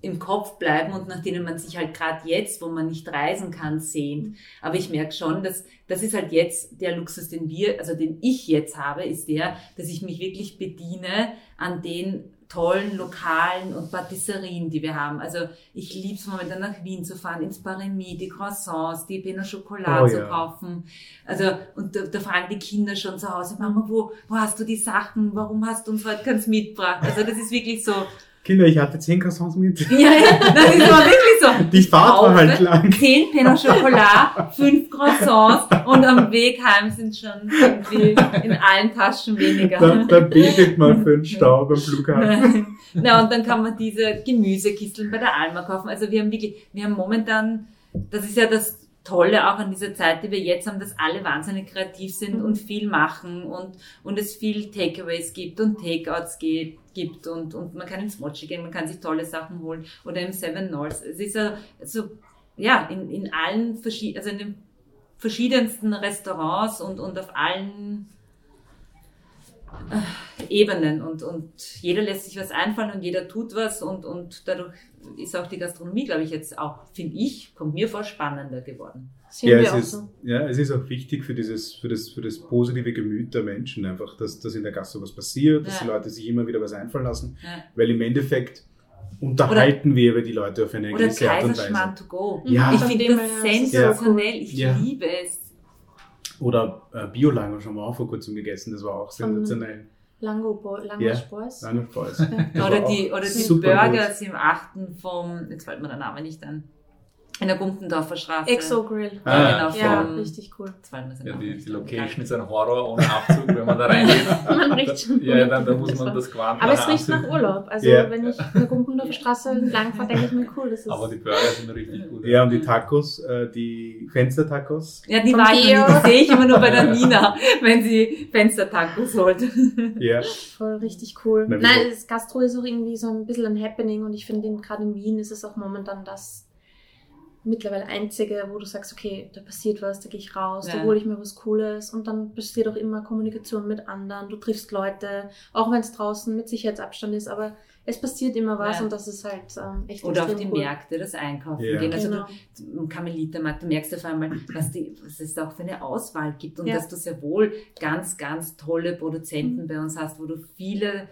im Kopf bleiben und nach denen man sich halt gerade jetzt, wo man nicht reisen kann, sehnt. Aber ich merke schon, dass das ist halt jetzt der Luxus, den wir, also den ich jetzt habe, ist der, dass ich mich wirklich bediene an den tollen Lokalen und Patisserien, die wir haben. Also ich liebe es momentan nach Wien zu fahren, ins Paremy, die Croissants, die Pena Chocolat Oh zu ja. kaufen. Also und da, da fragen die Kinder schon zu Hause, Mama, wo, wo hast du die Sachen? Warum hast du uns heute keins mitgebracht? Also das ist wirklich so, Kinder, ich hatte 10 Croissants mit. ja, ja, das ist aber wirklich so. Die Fahrt war halt lang. 10 Pena Chocolat, 5 Croissants und am Weg heim sind schon irgendwie in allen Taschen weniger. Da, da betet man für den Stau beim Flughafen. Na, und dann kann man diese Gemüsekisteln bei der Alma kaufen. Also wir haben wirklich, wir haben momentan, das ist ja das Tolle auch an dieser Zeit, die wir jetzt haben, dass alle wahnsinnig kreativ sind und viel machen und, und es viel Takeaways gibt und Takeouts geht, gibt und, und man kann ins Mochi gehen, man kann sich tolle Sachen holen oder im Seven North. Es ist ja so, ja, in, in allen verschiedenen, also in den verschiedensten Restaurants und, und auf allen Ebenen und, und jeder lässt sich was einfallen und jeder tut was und, und dadurch ist auch die Gastronomie, glaube ich, jetzt auch, finde ich, kommt mir vor, spannender geworden. Sehen ja, es ist, so. ja, es ist auch wichtig für dieses, für das, für das positive Gemüt der Menschen einfach, dass, dass in der Gastro was passiert, dass ja. die Leute sich immer wieder was einfallen lassen, ja. weil im Endeffekt unterhalten oder, wir über die Leute auf eine gewisse Art und Weise. to go. Ja. Ich finde das sensationell, ich liebe es. Oder äh, Bio-Lango schon mal auch vor kurzem gegessen, das war auch sensationell. Lango, Bo Lango yeah. Boys. Lango Boys. oder die, oder die Burgers gut. im achten vom, jetzt fällt mir der Name nicht an. In der Gumpendorfer Straße. Exo Grill. Ah, genau, ja, richtig cool. Ja, die, die Location ist ein Horror ohne Abzug, wenn man da reingeht. man riecht schon. Ja, dann, dann muss man das Quant Aber es riecht nach Urlaub. Also yeah. wenn ich in der Gumpendorfer Straße lang fahre, denke ich mir cool. Das ist Aber die Burger sind richtig gut. Ja, und die Tacos, äh, die Fenstertacos. Ja, die, war ich, die sehe ich immer nur bei der Nina, wenn sie Fenstertacos holt. Ja. Voll richtig cool. Nein, Nein das Gastro ist auch irgendwie so ein bisschen ein Happening und ich finde, gerade in Wien ist es auch momentan das mittlerweile einzige, wo du sagst, okay, da passiert was, da gehe ich raus, ja. da hole ich mir was Cooles und dann passiert auch immer Kommunikation mit anderen, du triffst Leute, auch wenn es draußen mit Sicherheitsabstand ist, aber es passiert immer was ja. und das ist halt ähm, echt Oder auf die cool. Märkte, das Einkaufen ja. gehen. Also genau. du, im Karmelitermarkt, du merkst auf einmal, was, die, was es da auch für eine Auswahl gibt und dass du sehr wohl ganz, ganz tolle Produzenten mhm. bei uns hast, wo du viele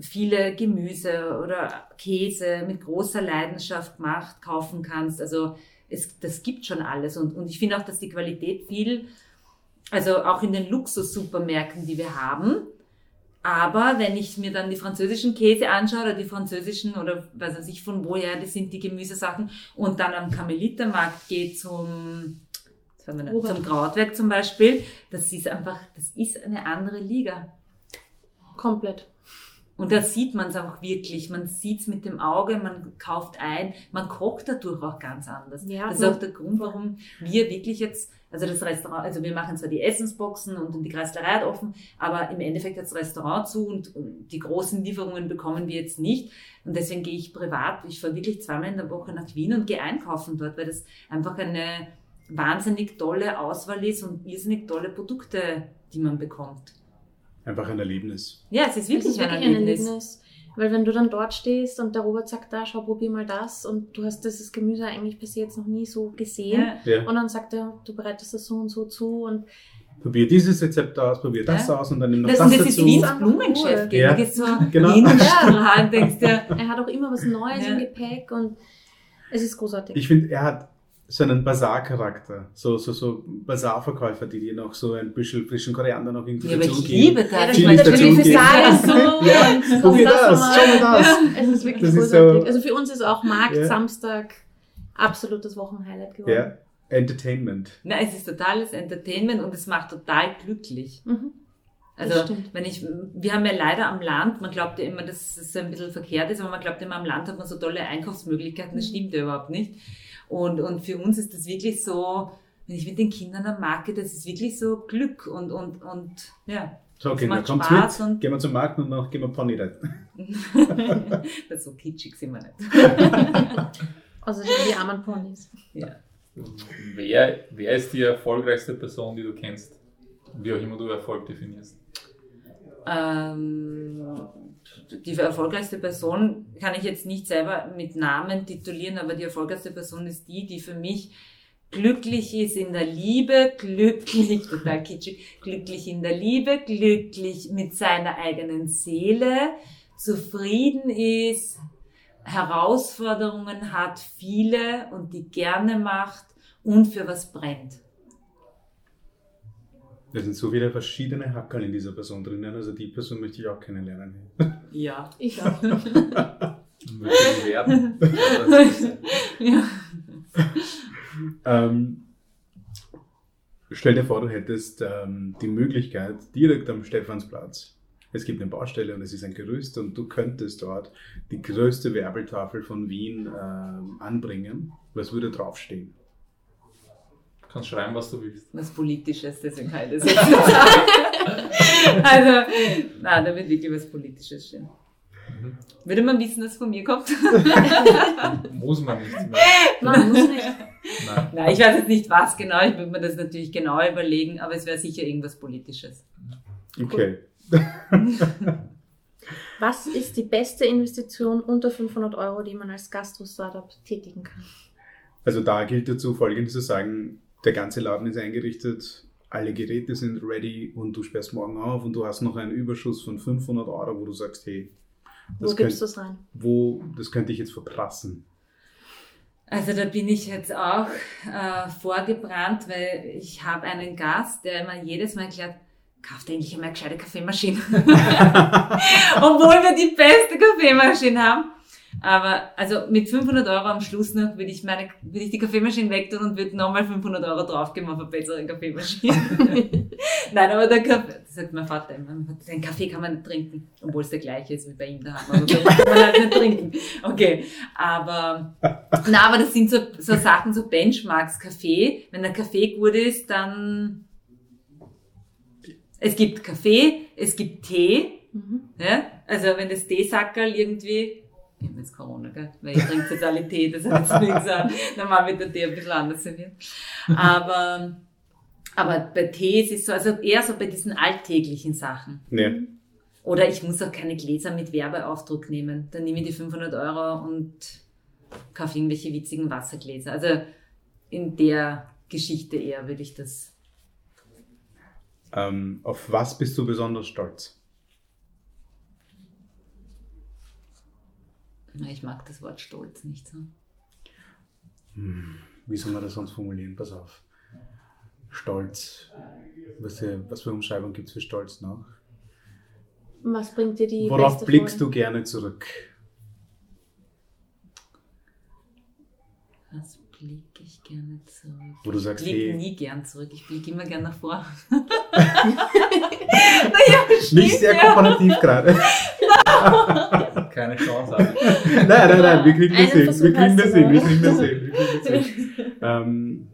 viele Gemüse oder Käse mit großer Leidenschaft gemacht kaufen kannst. Also es, das gibt schon alles. Und, und ich finde auch, dass die Qualität viel, also auch in den Luxus-Supermärkten, die wir haben, aber wenn ich mir dann die französischen Käse anschaue oder die französischen oder weiß weiß ich von woher, das sind die Gemüsesachen und dann am Karmelitermarkt gehe zum, zum Krautwerk zum Beispiel, das ist einfach, das ist eine andere Liga. Komplett. Und da sieht man es auch wirklich. Man sieht es mit dem Auge, man kauft ein, man kocht dadurch auch ganz anders. Ja, das ist auch der Grund, warum wir wirklich jetzt, also das Restaurant, also wir machen zwar die Essensboxen und die Kreislerei hat offen, aber im Endeffekt hat das Restaurant zu und die großen Lieferungen bekommen wir jetzt nicht. Und deswegen gehe ich privat, ich fahre wirklich zweimal in der Woche nach Wien und gehe einkaufen dort, weil das einfach eine wahnsinnig tolle Auswahl ist und irrsinnig tolle Produkte, die man bekommt einfach ein Erlebnis. Ja, es ist wirklich, es ist wirklich ein, Erlebnis. ein, Erlebnis. Weil wenn du dann dort stehst und der Robert sagt, da, schau, probier mal das und du hast dieses Gemüse eigentlich bis jetzt noch nie so gesehen ja. und dann sagt er, du bereitest das so und so zu und probier dieses Rezept aus, probier das ja. aus und dann nimm noch das, das, das dazu. Das ist wie ein Blumenchef, cool. ja. so genau. ja. denkst du. Er hat auch immer was Neues ja. im Gepäck und es ist großartig. Ich finde, er hat so einen Bazar-Charakter. So, so, so Bazar-Verkäufer, die dir noch so ein bisschen frischen Koriander noch irgendwie ja, aber ich liebe das. Ja, Bizarre ist so. ja, probier das, schau mal das. Ja, es ist wirklich das großartig. so, also für uns ist auch Markt ja. Samstag absolutes Wochenhighlight geworden. Ja, Entertainment. Nein, es ist totales Entertainment und es macht total glücklich. Mhm. Also, wenn ich, wir haben ja leider am Land, man glaubt ja immer, dass es ein bisschen verkehrt ist, aber man glaubt immer, am Land hat man so tolle Einkaufsmöglichkeiten, das mhm. stimmt ja überhaupt nicht. Und, und für uns ist das wirklich so, wenn ich mit den Kindern am Markt das ist wirklich so Glück und, und, und ja. So, Kinder, kommt Spaß mit, gehen wir zum Markt und dann gehen wir Pony reiten. das so kitschig sind wir nicht. also die armen Ponys. Ja. Wer, wer ist die erfolgreichste Person, die du kennst? Wie auch immer du Erfolg definierst. Ähm, die erfolgreichste Person kann ich jetzt nicht selber mit Namen titulieren, aber die erfolgreichste Person ist die, die für mich glücklich ist in der Liebe, glücklich, total kitschig, glücklich in der Liebe, glücklich mit seiner eigenen Seele, zufrieden ist, Herausforderungen hat, viele und die gerne macht und für was brennt. Da sind so viele verschiedene Hackerl in dieser Person drinnen, also die Person möchte ich auch kennenlernen. Ja, ich auch. werden. ja. ähm, stell dir vor, du hättest ähm, die Möglichkeit, direkt am Stephansplatz, es gibt eine Baustelle und es ist ein Gerüst und du könntest dort die größte Werbetafel von Wien ähm, anbringen. Was würde draufstehen? Du kannst schreiben, was du willst. Was Politisches, deswegen kann ich das jetzt Also, nein, da wird wirklich was Politisches stehen. Mhm. Würde man wissen, dass es von mir kommt? muss man nicht. Mehr. Nein, muss nicht. Nein. Nein, ich weiß jetzt nicht was genau, ich würde mir das natürlich genau überlegen, aber es wäre sicher irgendwas Politisches. Okay. Was ist die beste Investition unter 500 Euro, die man als Gastro-Startup tätigen kann? Also da gilt dazu Folgendes zu sagen, der ganze Laden ist eingerichtet, alle Geräte sind ready und du sperrst morgen auf und du hast noch einen Überschuss von 500 Euro, wo du sagst, hey, wo gibst du es rein? Wo, das könnte ich jetzt verprassen. Also da bin ich jetzt auch äh, vorgebrannt, weil ich habe einen Gast, der immer jedes Mal erklärt, kauft endlich einmal eine gescheite Kaffeemaschine. Obwohl wir die beste Kaffeemaschine haben. Aber also mit 500 Euro am Schluss noch würde ich meine, würde ich die Kaffeemaschine wegtun und würde nochmal 500 Euro draufgeben auf eine bessere Kaffeemaschine. Nein, aber der Kaffee, das sagt mein Vater immer, den Kaffee kann man nicht trinken, obwohl es der gleiche ist wie bei ihm daheim. Aber kann man halt nicht trinken. Okay, aber, na, aber das sind so, so Sachen, so Benchmarks. Kaffee, wenn der Kaffee gut ist, dann, es gibt Kaffee, es gibt Tee, mhm. ja? also wenn das Teesackerl irgendwie ich habe jetzt Corona, gell? weil ich trinke Tee, das hat jetzt nichts an. Normal wird der Tee ein bisschen anders serviert. Aber, aber bei Tee ist es so, also eher so bei diesen alltäglichen Sachen. Ja. Oder ich muss auch keine Gläser mit Werbeaufdruck nehmen. Dann nehme ich die 500 Euro und kaufe irgendwelche witzigen Wassergläser. Also in der Geschichte eher würde ich das. Ähm, auf was bist du besonders stolz? Ich mag das Wort Stolz nicht so. Hm, wie soll man das sonst formulieren? Pass auf. Stolz. Was, was für Umschreibung gibt es für Stolz noch? Was bringt dir die Worauf blickst Folge? du gerne zurück? Was blicke ich gerne zurück? Wo du sagst, ich blicke hey, nie gern zurück. Ich blicke immer gern nach vor. naja, Nicht sehr kooperativ gerade. Keine Chance haben. nein, nein, nein, wir kriegen das hin. Wir kriegen das hin. Wir kriegen das hin. Wir kriegen das hin. Ähm,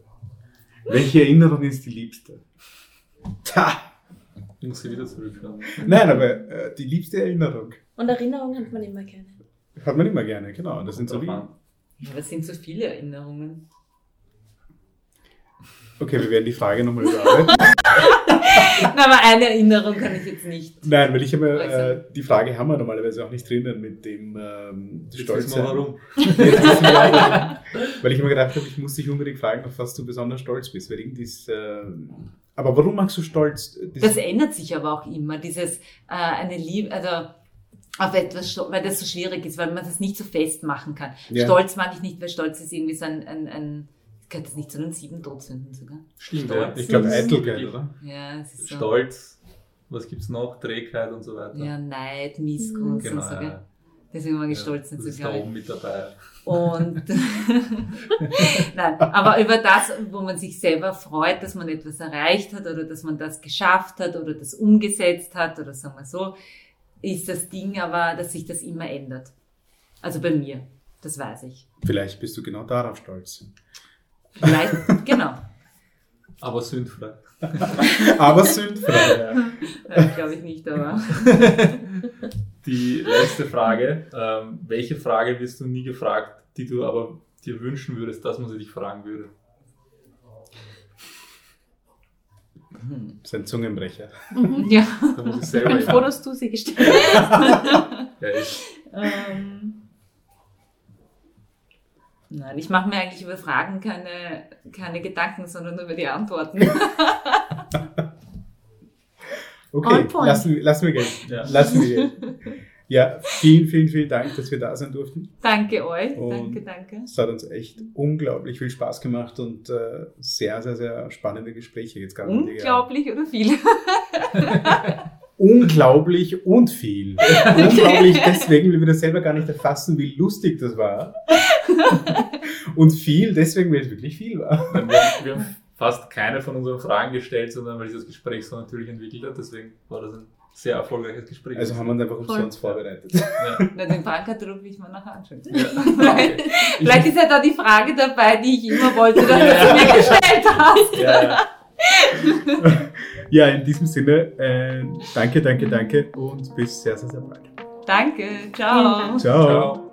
welche Erinnerung ist die liebste? Ta. Ich muss sie wieder zurückschauen. Nein, aber äh, die liebste Erinnerung. Und Erinnerungen hat man immer gerne. Hat man immer gerne, genau. Das sind so wie. Ja, das sind so viele Erinnerungen. Okay, wir werden die Frage nochmal überarbeiten. Nein, aber eine Erinnerung kann ich jetzt nicht. Nein, weil ich habe äh, die Frage haben wir normalerweise auch nicht drinnen mit dem ähm, Stolz. warum. weil ich immer gedacht habe, ich muss dich unbedingt fragen, auf was du besonders stolz bist. Weil irgendwie ist, äh, aber warum magst du stolz? Das, das ändert sich aber auch immer. Dieses äh, eine Liebe, also auf etwas, weil das so schwierig ist, weil man das nicht so festmachen kann. Ja. Stolz mag ich nicht, weil Stolz ist irgendwie so ein, ein, ein Gehört das nicht zu den sieben Todsünden sogar? Stimmt, ja. Ich glaube Eitelkeit, oder? Ja, es ist so. Stolz, was gibt es noch? Trägheit und so weiter. Ja, Neid, Missgunst genau, und so, gell? Ja. Deswegen war ich ja, stolz, nicht so, da oben mit dabei. Und nein, aber über das, wo man sich selber freut, dass man etwas erreicht hat oder dass man das geschafft hat oder das umgesetzt hat oder sagen wir so, ist das Ding aber, dass sich das immer ändert. Also bei mir, das weiß ich. Vielleicht bist du genau darauf stolz. Vielleicht, genau. Aber sündfrei. aber sündfrei, ja. ja Glaube ich nicht, aber. Die letzte Frage. Ähm, welche Frage wirst du nie gefragt, die du aber dir wünschen würdest, dass man sie dich fragen würde? Das ist ein Zungenbrecher. Mhm. Ja. Da muss ich, selber ich bin froh, dass du sie gestellt hast. ja, ich. Ähm, Nein, ich mache mir eigentlich über Fragen keine, keine Gedanken, sondern nur über die Antworten. okay, lassen, lassen wir gehen. Ja. Lassen wir gehen. Ja, vielen, vielen, vielen Dank, dass wir da sein durften. Danke euch. Und danke, danke. Es hat uns echt unglaublich viel Spaß gemacht und äh, sehr, sehr, sehr spannende Gespräche jetzt gerade. Unglaublich oder viel? unglaublich und viel. unglaublich deswegen, weil wir das selber gar nicht erfassen, wie lustig das war. Und viel deswegen, weil es wirklich viel war. Wir, wir haben fast keine von unseren Fragen gestellt, sondern weil sich das Gespräch so natürlich entwickelt hat. Deswegen war das ein sehr erfolgreiches Gespräch. Also haben wir uns einfach umsonst vorbereitet. Ja. Na, den Fragenkatalog will ich mal nachher anschauen. Ja. Okay. Vielleicht ist ja da die Frage dabei, die ich immer wollte, dass ja. du mir gestellt hast. Ja, ja. ja, in diesem Sinne, äh, danke, danke, danke und bis sehr, sehr, sehr bald. Danke, ciao. Ciao. ciao.